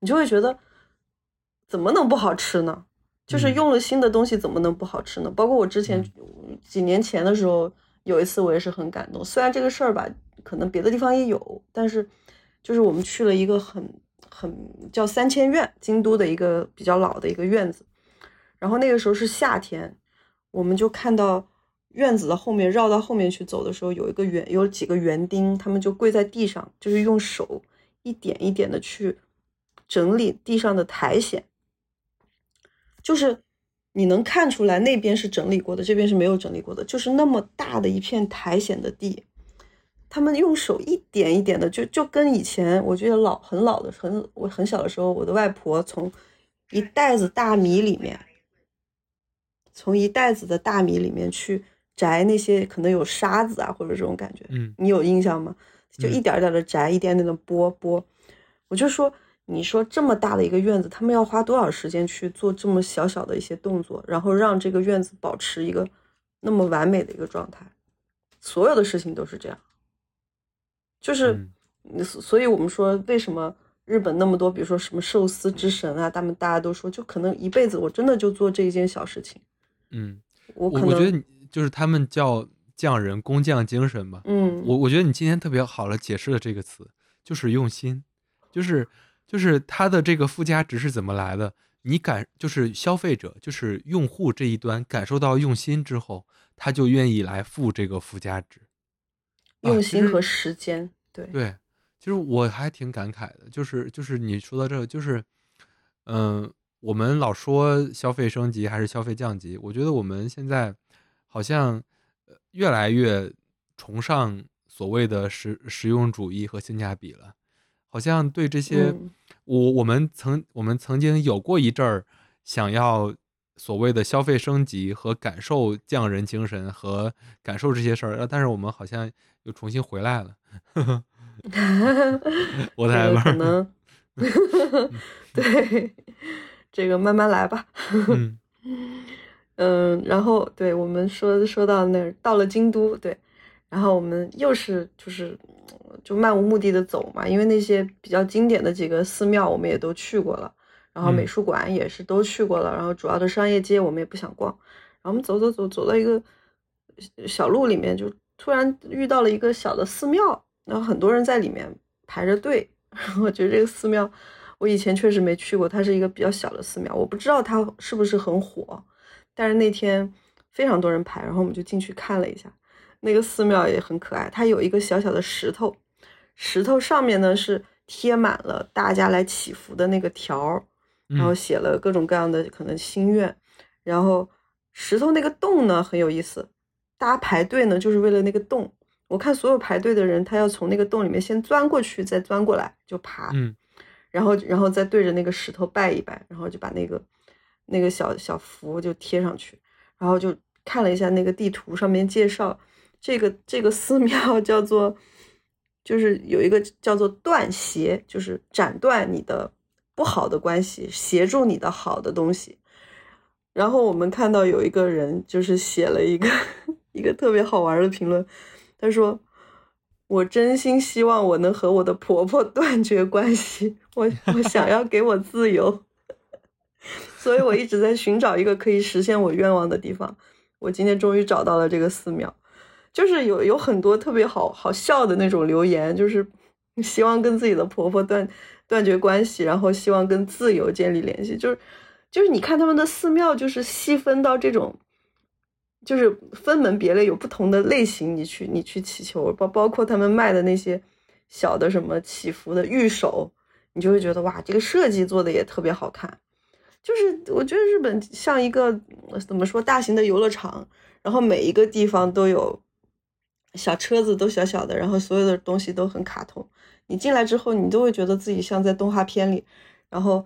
你就会觉得怎么能不好吃呢？就是嗯用了新的东西，怎么能不好吃呢？包括我之前几年前的时候，有一次我也是很感动。虽然这个事儿吧，可能别的地方也有，但是就是我们去了一个很很叫三千院，京都的一个比较老的一个院子。然后那个时候是夏天，我们就看到院子的后面绕到后面去走的时候，有一个园有几个园丁，他们就跪在地上，就是用手一点一点的去整理地上的苔藓，就是你能看出来那边是整理过的，这边是没有整理过的，就是那么大的一片苔藓的地，他们用手一点一点的，就就跟以前我觉得老很老的很我很小的时候，我的外婆从一袋子大米里面，从一袋子的大米里面去摘那些可能有沙子啊或者这种感觉，嗯你有印象吗？就嗯一点儿点的摘，一点点的剥剥。我就说，你说这么大的一个院子，他们要花多少时间去做这么小小的一些动作，然后让这个院子保持一个那么完美的一个状态？所有的事情都是这样，就是，嗯。所所以我们说，为什么日本那么多，比如说什么寿司之神啊，他们大家都说，就可能一辈子我真的就做这一件小事情，嗯，我可能，我我觉得你就是他们叫匠人工匠精神吧。嗯，我我觉得你今天特别好了解释了这个词，就是用心，就是就是它的这个附加值是怎么来的？你感就是消费者，就是用户这一端感受到用心之后，他就愿意来付这个附加值。用心和时间，对，对，其实我还挺感慨的，就是就是你说到这个，就是嗯、我们老说消费升级还是消费降级，我觉得我们现在好像呃越来越崇尚所谓的实实用主义和性价比了，好像对这些、嗯我我们曾我们曾经有过一阵儿想要所谓的消费升级和感受匠人精神和感受这些事儿，呃但是我们好像又重新回来了。我的这个爱吧，可能 对，这个慢慢来吧。嗯嗯，然后对我们说说到那儿，到了京都，对，然后我们又是就是就漫无目的的走嘛，因为那些比较经典的几个寺庙我们也都去过了，然后美嗯术馆也是都去过了，然后主要的商业街我们也不想逛，然后我们走走走走到一个小路里面，就突然遇到了一个小的寺庙，然后很多人在里面排着队，然后我觉得这个寺庙我以前确实没去过，它是一个比较小的寺庙，我不知道它是不是很火。但是那天非常多人排，然后我们就进去看了一下，那个寺庙也很可爱，它有一个小小的石头，石头上面呢是贴满了大家来祈福的那个条儿，然后嗯写了各种各样的可能心愿，然后石头那个洞呢很有意思，大家排队呢就是为了那个洞。我看所有排队的人，他要从那个洞里面先钻过去，再钻过来就爬，嗯然后然后再对着那个石头拜一拜，然后就把那个那个小小符就贴上去，然后就看了一下那个地图上面介绍，这个这个寺庙 叫做，就是有一个叫做断邪，就是斩断你的不好的关系，协助你的好的东西。然后我们看到有一个人就是写了一个 一个特别好玩的评论，他说：“我真心希望我能和我的婆婆 断绝关系，我我想要给我自由，所以我一直在寻找一个可以实现我愿望的地方。我今天终于找到了这个寺庙，就是有有很多特别好好笑的那种留言，就是 希望跟自己的婆婆断断绝关系，然后希望跟自由建立联系，就是。”就是你看他们的寺庙，就是细分到这种，就是分门别类，有不同的类型。你去你去祈求，包包括他们卖的那些小的什么祈福的玉手，你就会觉得哇，这个设计做的也特别好看。就是我觉得日本像一个怎么说大型的游乐场，然后每一个地方都有小车子，都小小的，然后所有的东西都很卡通。你进来之后，你都会觉得自己像在动画片里，然后。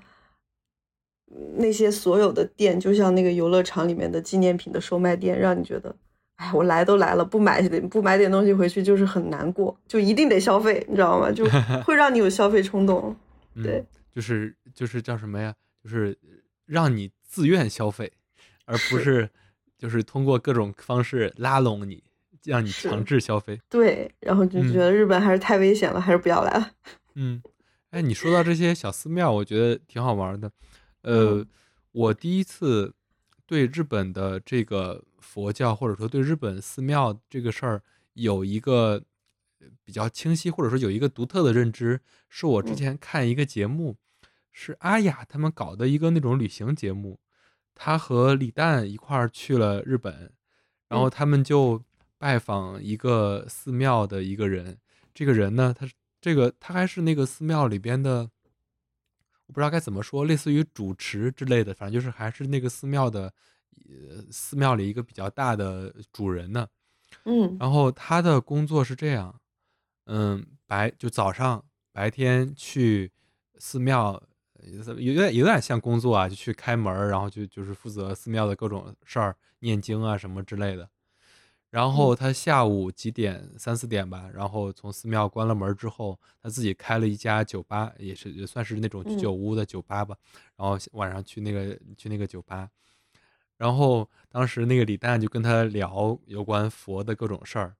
那些所有的店，就像那个游乐场里面的纪念品的售卖店，让你觉得，哎，我来都来了，不买不买点东西回去就是很难过，就一定得消费，你知道吗？就 会让你有消费冲动。对，就是就是叫什么呀？就是让你自愿消费，而不是就是通过各种方式拉拢你，让你强制消费。对，然后就觉得日本还是太危险了，还是不要来了。嗯，哎，你说到这些小寺庙，我觉得挺好玩的。呃，我第一次对日本的这个佛教，或者说对日本寺庙这个事儿，有一个比较清晰，或者说有一个独特的认知，是我之前看一个节目，是阿雅他们搞的一个那种旅行节目，他和李诞一块儿去了日本，然后他们就拜访一个寺庙的一个人，这个人呢，他这个他还是那个寺庙里边的。我不知道该怎么说，类似于主持之类的，反正就是还是那个寺庙的，呃，寺庙里一个比较大的主人呢。嗯，然后他的工作是这样，嗯，白就早上白天去寺庙，有点有点像工作啊，就去开门，然后就就是负责寺庙的各种事儿，念经啊什么之类的。然后他下午几点三四点吧，然后从寺庙关了门之后，他自己开了一家酒吧，也是也算是那种居酒屋的酒吧吧。然后晚上去那个去那个酒吧，然后当时那个李诞就跟他聊有关佛的各种事儿。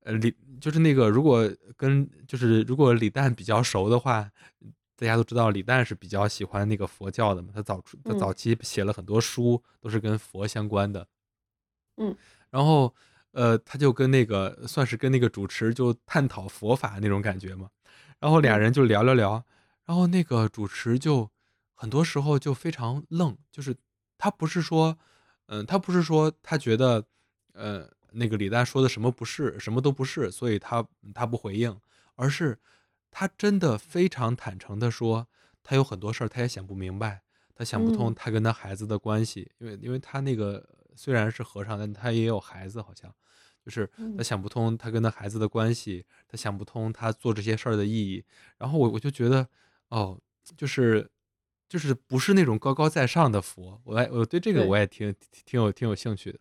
呃，李就是那个如果跟就是如果李诞比较熟的话，大家都知道李诞是比较喜欢那个佛教的嘛。他早他早期写了很多书，都是跟佛相关的。嗯。然后，呃，他就跟那个算是跟那个主持就探讨佛法那种感觉嘛，然后俩人就聊聊聊，然后那个主持就很多时候就非常愣，就是他不是说，嗯，他不是说他觉得，呃，那个李诞说的什么不是，什么都不是，所以他他不回应，而是他真的非常坦诚的说，他有很多事儿他也想不明白，他想不通他跟他孩子的关系，因为因为他那个。虽然是和尚，但他也有孩子，好像就是他想不通他跟他孩子的关系，他想不通他做这些事儿的意义。然后我我就觉得，哦，就是就是不是那种高高在上的佛。我我对这个我也挺挺有挺有兴趣的。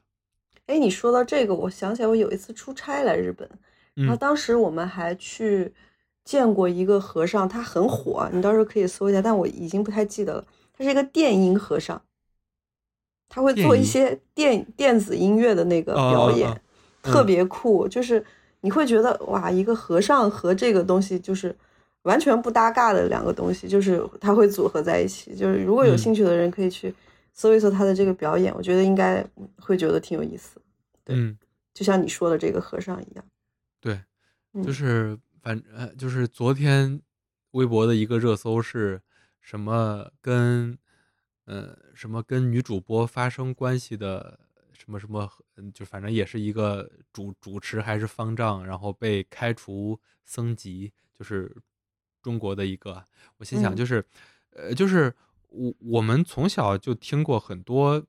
哎，你说到这个，我想起来我有一次出差来日本，然后当时我们还去见过一个和尚，他很火，你到时候可以搜一下，但我已经不太记得了。他是一个电音和尚。他会做一些电电子音乐的那个表演，特别酷。就是你会觉得哇，一个和尚和这个东西就是完全不搭嘎的两个东西，就是他会组合在一起。就是如果有兴趣的人可以去搜一搜他的这个表演，我觉得应该会觉得挺有意思。对，就像你说的这个和尚一样。对，就是反呃，就是昨天微博的一个热搜是什么跟。呃，什么跟女主播发生关系的什么什么，嗯，就反正也是一个主主持还是方丈，然后被开除僧籍，就是中国的一个。我心想，就是，呃，就是我我们从小就听过很多，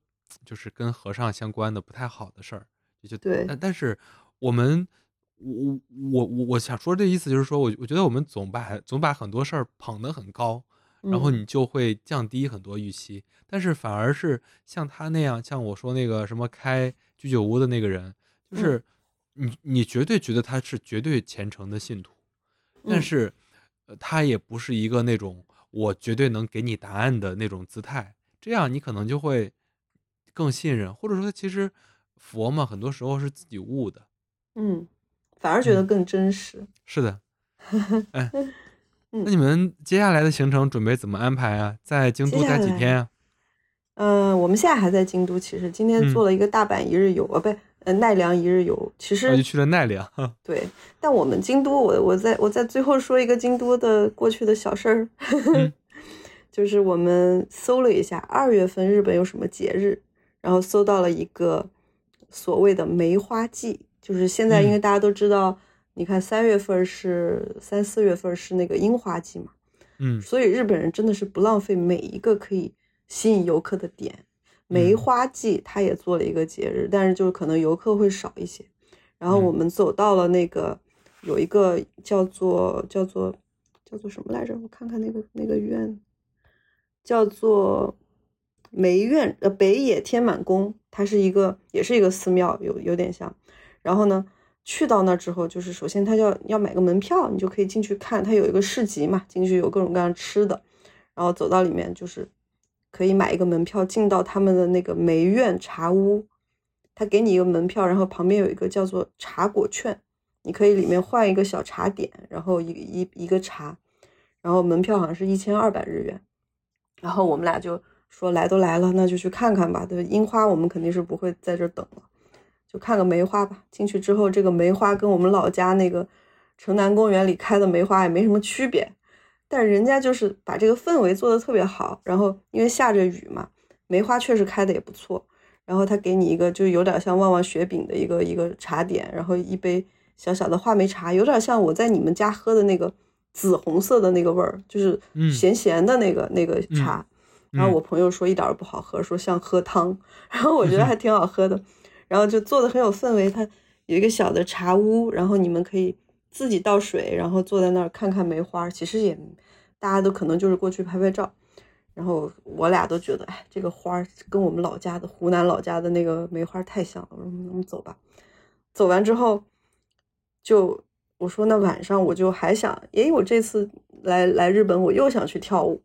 就是跟和尚相关的不太好的事儿，就对。但但是我们，我我我我想说这意思就是说，我我觉得我们总把总把很多事儿捧得很高。然后你就会降低很多预期，但是反而是像他那样，像我说那个什么开居酒屋的那个人，就是你你绝对觉得他是绝对虔诚的信徒，但嗯。是，呃，他也不是一个那种我绝对能给你答案的那种姿态，这样你可能就会更信任，或者说其实佛嘛，很多时候是自己悟的。嗯，反而觉得嗯。更真实。是的，哎，嗯那你们接下来的行程准备怎么安排啊？在京都待几天啊？嗯、我们现在还在京都，其实今天嗯做了一个大阪一日游，呃，不，呃，奈良一日游。其实我就去了奈良，对，但我们京都，我我在我在最后说一个京都的过去的小事儿，嗯 就是我们搜了一下二月份日本有什么节日，然后搜到了一个所谓的梅花季，就是现在因为嗯大家都知道，你看三月份是三四月份是那个樱花季嘛，嗯所以日本人真的是不浪费每一个可以吸引游客的点。梅嗯花季他也做了一个节日，但是就是可能游客会少一些。然后我嗯们走到了那个有一个叫做叫做叫做什么来着？我看看那个那个院，叫做梅院呃北野天满宫，它是一个也是一个寺庙，有有点像。然后呢，去到那之后，就是首先他要要买个门票，你就可以进去看，它有一个市集嘛，进去有各种各样吃的，然后走到里面就是可以买一个门票进到他们的那个梅苑茶屋，他给你一个门票，然后旁边有一个叫做茶果券，你可以里面换一个小茶点，然后一一一个茶，然后门票好像是一千二百日元，然后我们俩就说来都来了，那就去看看吧。对，樱花我们肯定是不会在这等了，就看个梅花吧。进去之后，这个梅花跟我们老家那个城南公园里开的梅花也没什么区别，但是人家就是把这个氛围做得特别好。然后因为下着雨嘛，梅花确实开的也不错。然后他给你一个就有点像旺旺雪饼的一个一个茶点，然后一杯小小的话梅茶，有点像我在你们家喝的那个紫红色的那个味儿，就是嗯咸咸的那个、那个茶。然后嗯我朋友说一点儿都不好喝，说像喝汤，然后我觉得还挺好喝的，然后就做的很有氛围。它有一个小的茶屋，然后你们可以自己倒水，然后坐在那儿看看梅花。其实也大家都可能就是过去拍拍照。然后我俩都觉得，哎，这个花跟我们老家的湖南老家的那个梅花太像了。我说我们走吧。走完之后，就我说那晚上我就还想，诶，我这次来来日本，我又想去跳舞。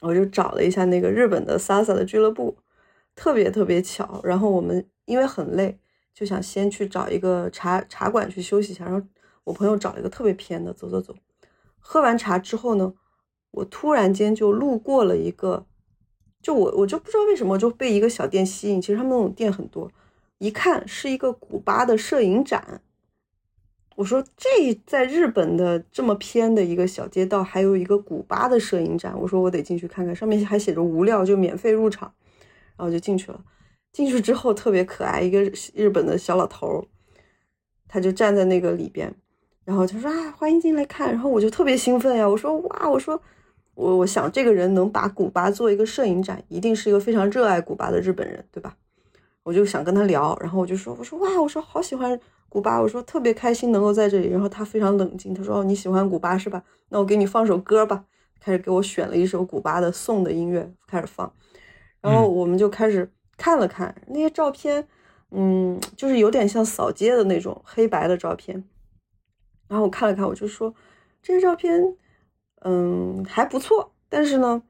我就找了一下那个日本的 salsa 的俱乐部，特别特别巧。然后我们因为很累，就想先去找一个茶茶馆去休息一下。然后我朋友找了一个特别偏的，走走走。喝完茶之后呢，我突然间就路过了一个，就我我就不知道为什么就被一个小店吸引。其实他们那种店很多，一看是一个古巴的摄影展。我说这在日本的这么偏的一个小街道，还有一个古巴的摄影展，我说我得进去看看，上面还写着无料，就免费入场，然后就进去了。进去之后特别可爱，一个日本的小老头，他就站在那个里边，然后他说啊欢迎进来看，然后我就特别兴奋呀，我说哇，我说我我想这个人能把古巴做一个摄影展，一定是一个非常热爱古巴的日本人，对吧？我就想跟他聊，然后我就说我说哇，我说好喜欢。古巴，我说特别开心能够在这里，然后他非常冷静，他说：“哦，你喜欢古巴是吧？那我给你放首歌吧。”开始给我选了一首古巴的颂的音乐，开始放，然后我们就开始看了看那些照片，嗯，就是有点像扫街的那种黑白的照片。然后我看了看，我就说这些照片，嗯，还不错。但是呢，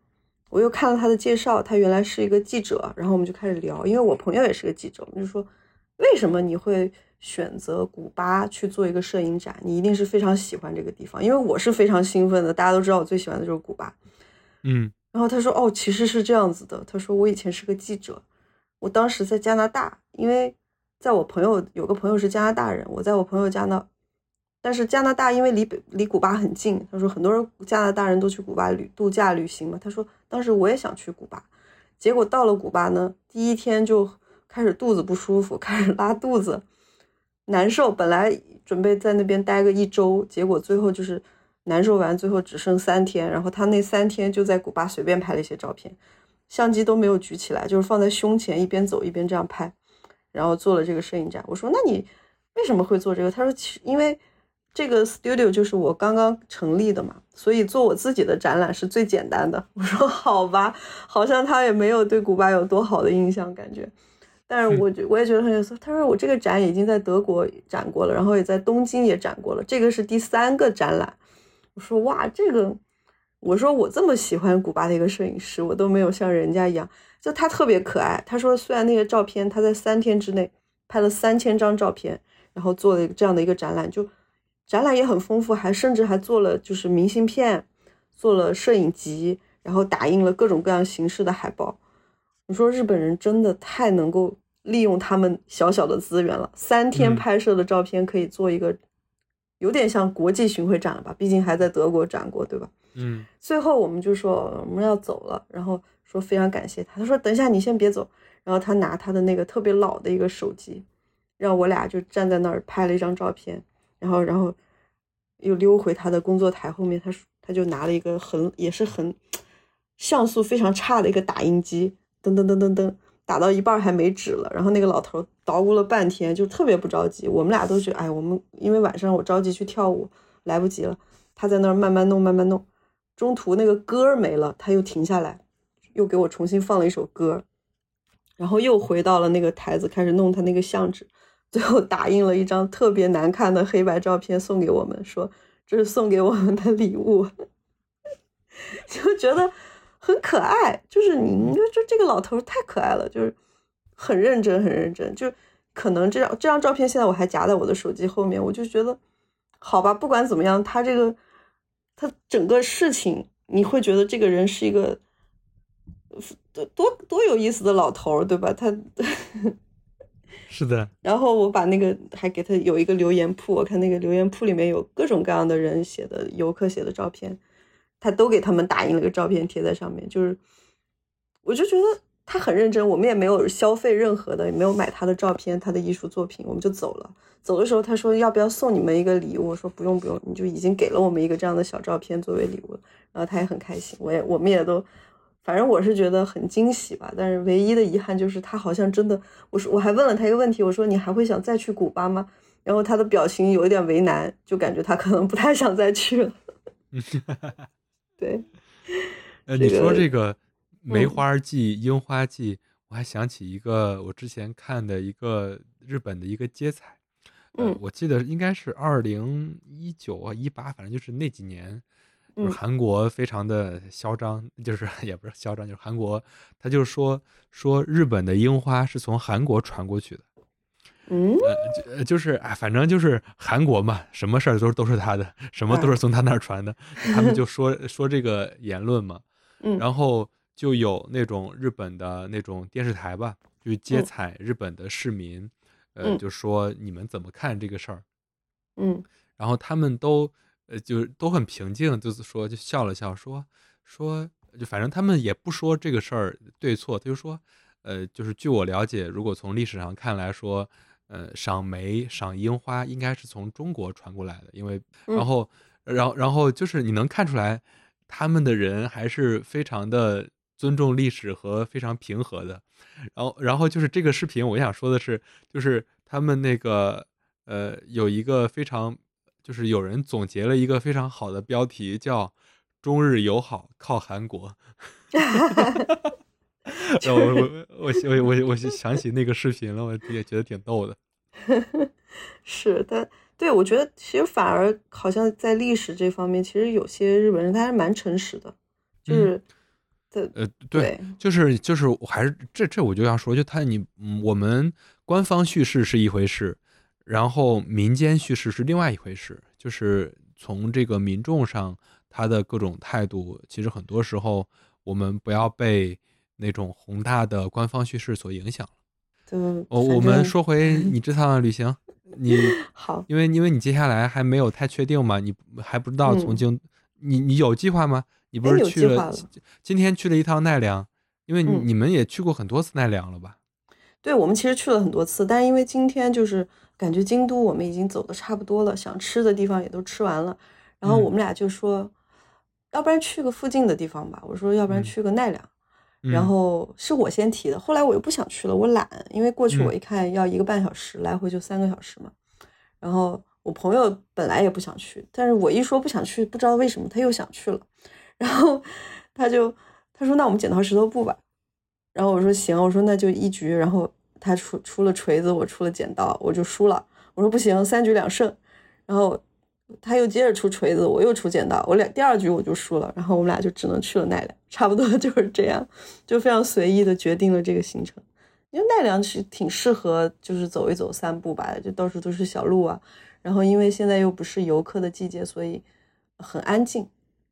我又看了他的介绍，他原来是一个记者，然后我们就开始聊，因为我朋友也是个记者，我们就说为什么你会选择古巴去做一个摄影展，你一定是非常喜欢这个地方，因为我是非常兴奋的。大家都知道我最喜欢的就是古巴。嗯然后他说：“哦，其实是这样子的。他说我以前是个记者，我当时在加拿大，因为在我朋友有个朋友是加拿大人，我在我朋友家呢。但是加拿大因为离北离古巴很近，他说很多人加拿大人都去古巴旅度假旅行嘛。他说当时我也想去古巴，结果到了古巴呢，第一天就开始肚子不舒服，开始拉肚子。”难受，本来准备在那边待个一周，结果最后就是难受完，最后只剩三天。然后他那三天就在古巴随便拍了一些照片，相机都没有举起来，就是放在胸前，一边走一边这样拍，然后做了这个摄影展。我说：“那你为什么会做这个？”他说：“其因为这个 studio 就是我刚刚成立的嘛，所以做我自己的展览是最简单的。”我说：“好吧，好像他也没有对古巴有多好的印象，感觉。”但是我觉我也觉得很有意思。他说我这个展已经在德国展过了，然后也在东京也展过了，这个是第三个展览。我说哇，这个，我说我这么喜欢古巴的一个摄影师，我都没有像人家一样，就他特别可爱。他说虽然那个照片他在三天之内拍了三千张照片，然后做了这样的一个展览，就展览也很丰富，还甚至还做了就是明信片，做了摄影集，然后打印了各种各样形式的海报。你说日本人真的太能够利用他们小小的资源了，三天拍摄的照片可以做一个。有点像国际巡回展了吧，毕竟还在德国展过，对吧？嗯。最后我们就说我们要走了，然后说非常感谢他。他说等一下你先别走，然后他拿他的那个特别老的一个手机，让我俩就站在那儿拍了一张照片，然后然后又溜回他的工作台后面，他说他就拿了一个很也是很像素非常差的一个打印机，噔噔噔噔噔。打到一半还没纸了，然后那个老头捣鼓了半天，就特别不着急。我们俩都觉得，哎，我们因为晚上我着急去跳舞，来不及了。他在那儿慢慢弄，慢慢弄，中途那个歌没了，他又停下来，又给我重新放了一首歌，然后又回到了那个台子，开始弄他那个相纸，最后打印了一张特别难看的黑白照片送给我们，说这是送给我们的礼物，就觉得。很可爱，就是你，你说这这个老头太可爱了，就是很认真，很认真。就可能这张这张照片现在我还夹在我的手机后面，我就觉得，好吧，不管怎么样，他这个他整个事情，你会觉得这个人是一个多多多有意思的老头，对吧？他 是的。然后我把那个还给他有一个留言铺，我看那个留言铺里面有各种各样的人写的游客写的照片。他都给他们打印了个照片贴在上面，就是，我就觉得他很认真。我们也没有消费任何的，也没有买他的照片、他的艺术作品，我们就走了。走的时候他说要不要送你们一个礼物？我说不用不用，你就已经给了我们一个这样的小照片作为礼物。然后他也很开心，我也我们也都，反正我是觉得很惊喜吧。但是唯一的遗憾就是他好像真的，我说我还问了他一个问题，我说你还会想再去古巴吗？然后他的表情有一点为难，就感觉他可能不太想再去了。对，呃，你说这个梅花季、樱花季，我还想起一个我之前看的一个日本的一个街彩，嗯，我记得应该是二零一九啊一八，反正就是那几年，就是韩国非常的嚣张，就是 也不是嚣张，就是韩国，他就说说日本的樱花是从韩国传过去的。嗯，呃，就就是哎，反正就是韩国嘛，什么事儿都都是他的，什么都是从他那儿传的。他们就说说这个言论嘛，嗯，然后就有那种日本的那种电视台吧，就接采日本的市民，呃，就说你们怎么看这个事儿？嗯，然后他们都呃就都很平静，就是说就笑了笑，说说就反正他们也不说这个事儿对错，他就说，呃，就是据我了解，如果从历史上看来说。呃，赏梅、赏樱花应该是从中国传过来的，因为然后，然后，然后就是你能看出来，他们的人还是非常的尊重历史和非常平和的。然后，然后就是这个视频，我想说的是，就是他们那个呃，有一个非常，就是有人总结了一个非常好的标题，叫“中日友好靠韩国”。我我我我我我想起那个视频了，我也觉得挺逗的。是，但对我觉得其实反而好像在历史这方面，其实有些日本人他还是蛮诚实的，就是的呃对，就是就是我还是这这我就要说，就他你我们官方叙事是一回事，然后民间叙事是另外一回事，就是从这个民众上他的各种态度，其实很多时候我们不要被。那种宏大的官方叙事所影响了。嗯，我我们说回你这趟旅行，你 好，因为因为你接下来还没有太确定嘛，你还不知道从京，你你有计划吗？你不是去了今天去了一趟奈良，因为你们也去过很多次奈良了吧？对，我们其实去了很多次，但是因为今天就是感觉京都我们已经走的差不多了，想吃的地方也都吃完了，然后我们俩就说，要不然去个附近的地方吧。我说，要不然去个奈良。然后是我先提的，后来我又不想去了，我懒，因为过去我一看要一个半小时，来回就三个小时嘛。然后我朋友本来也不想去，但是我一说不想去，不知道为什么他又想去了。然后他就他说那我们剪刀石头布吧。然后我说行，我说那就一局。然后他出出了锤子，我出了剪刀，我就输了。我说不行，三局两胜。然后他又接着出锤子，我又出剪刀，我俩第二局我就输了。然后我们俩就只能去了奈良，差不多 就是这样，就非常随意的决定了这个行程。因为奈良其实挺适合就是走一走、散步吧，就到处都是小路啊。然后因为现在又不是游客的季节，所以很安静，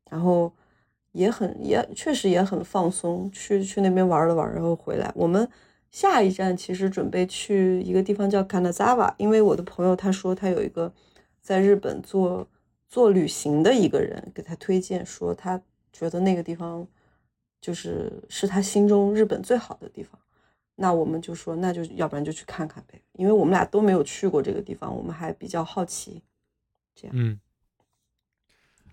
然后也很也确实也很放松。去去那边玩了玩，然后回来。我们下一站其实准备去一个地方叫 Kanazawa，因为我的朋友他说他有一个在日本做做旅行的一个人给他推荐，说他觉得那个地方就是是他心中日本最好的地方。那我们就说，那就要不然就去看看呗，因为我们俩都没有去过这个地方，我们还比较好奇。这样，嗯，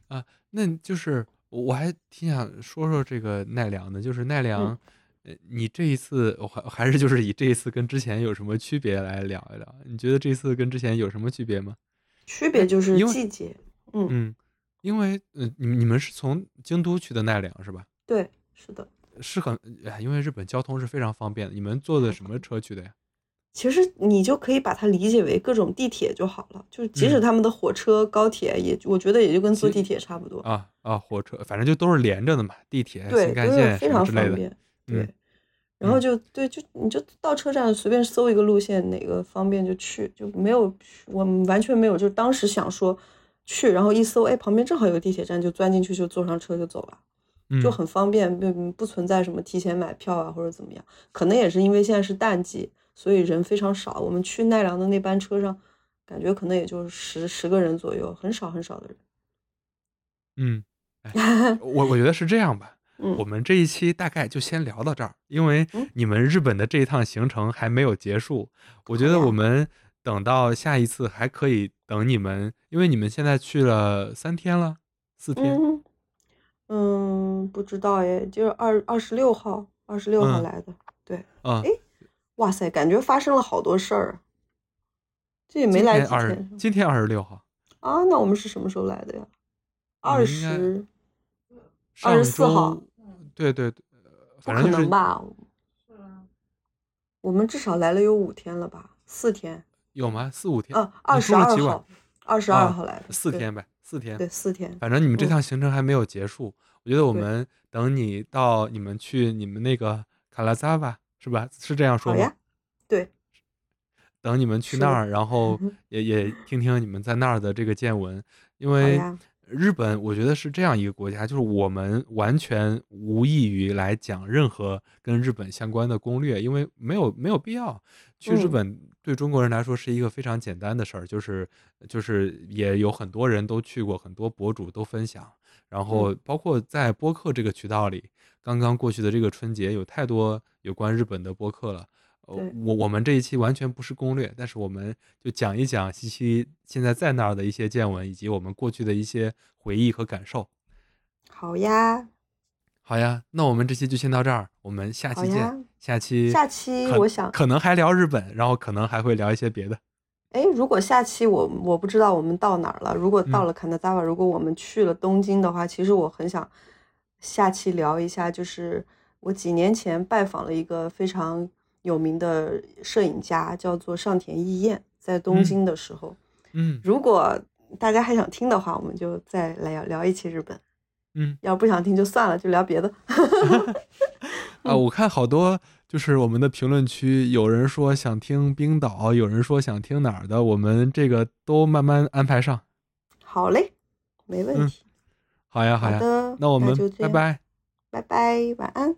啊，那就是我还挺想说说这个奈良的，就是奈良，呃，你这一次我还还是就是以这一次跟之前有什么区别来聊一聊？你觉得这次跟之前有什么区别吗？区别就是季节，嗯，嗯，因为呃，你们你们是从京都去的奈良是吧？对，是的。是很，哎因为日本交通是非常方便的。你们坐的什么车去的呀？其实你就可以把它理解为各种地铁就好了，就是即使嗯他们的火车、高铁也，我觉得也就跟坐地铁差不多。啊啊，火车，反正就都是连着的嘛，地铁、对，新干线非常。方便。对，嗯然后嗯就对，就你就到车站随便搜一个路线，哪个方便就去，就没有我们完全没有，就是当时想说去，然后一搜，哎，旁边正好有个地铁站，就钻进去就坐上车就走了。嗯，就很方便，不不存在什么提前买票啊或者怎么样。可能也是因为现在是淡季，所以人非常少。我们去奈良的那班车上，感觉可能也就十十个人左右，很少很少的人。嗯，哎，我我觉得是这样吧。我嗯们这一期大概就先聊到这儿，因为嗯你们日本的这一趟行程还没有结束。我觉得我们等到下一次还可以等你们，因为你们现在去了三天了，四天。嗯嗯，不知道哎，就是二二十六号，二十六号嗯来的。对，啊嗯，哇塞，感觉发生了好多事儿啊。这也没来几天今天二十六号，啊？那我们是什么时候来的呀？二十，二十，上24号周，对对对，呃不可反正就是能吧？是啊，我们至少来了有五天了吧？四天。有吗？四五天？啊，二十二号，二十二啊号来的，对四天呗，四天。对，四天。反正你们这嗯趟行程还没有结束，我觉得我们等你到你们去你们那个卡拉扎吧是吧？是这样说吗好呀？，对，等你们去那儿，然后也也听听你们在那儿的这个见闻，因为呀，日本我觉得是这样一个国家，就是我们完全无异于来讲任何跟日本相关的攻略，因为没有没有必要。去日嗯本对中国人来说是一个非常简单的事儿，就是就是也有很多人都去过，很多博主都分享，然后包括在播客这个渠道里，刚刚过去的这个春节有太多有关日本的播客了。呃我我们这一期完全不是攻略，但是我们就讲一讲西西现在在那儿的一些见闻，以及我们过去的一些回忆和感受。好呀，好呀，那我们这期就先到这儿，我们下期见。下期下期我想，可能还聊日本，然后可能还会聊一些别的。哎，如果下期我我不知道我们到哪儿了，如果到嗯了卡纳扎瓦，如果我们去了东京的话，其实我很想下期聊一下，就是我几年前拜访了一个非常有名的摄影家，叫做上田义彦，在东嗯京的时候。嗯如果大家还想听的话，我们就再来聊聊一期日本。嗯要不想听就算了，就聊别的。啊，我看好多就是我们的评论区，有人说想听冰岛，有人说想听哪儿的，我们这个都慢慢安排上。好嘞，没问嗯题。好呀，好呀，好的，那我们就这样，拜拜。拜拜，晚安。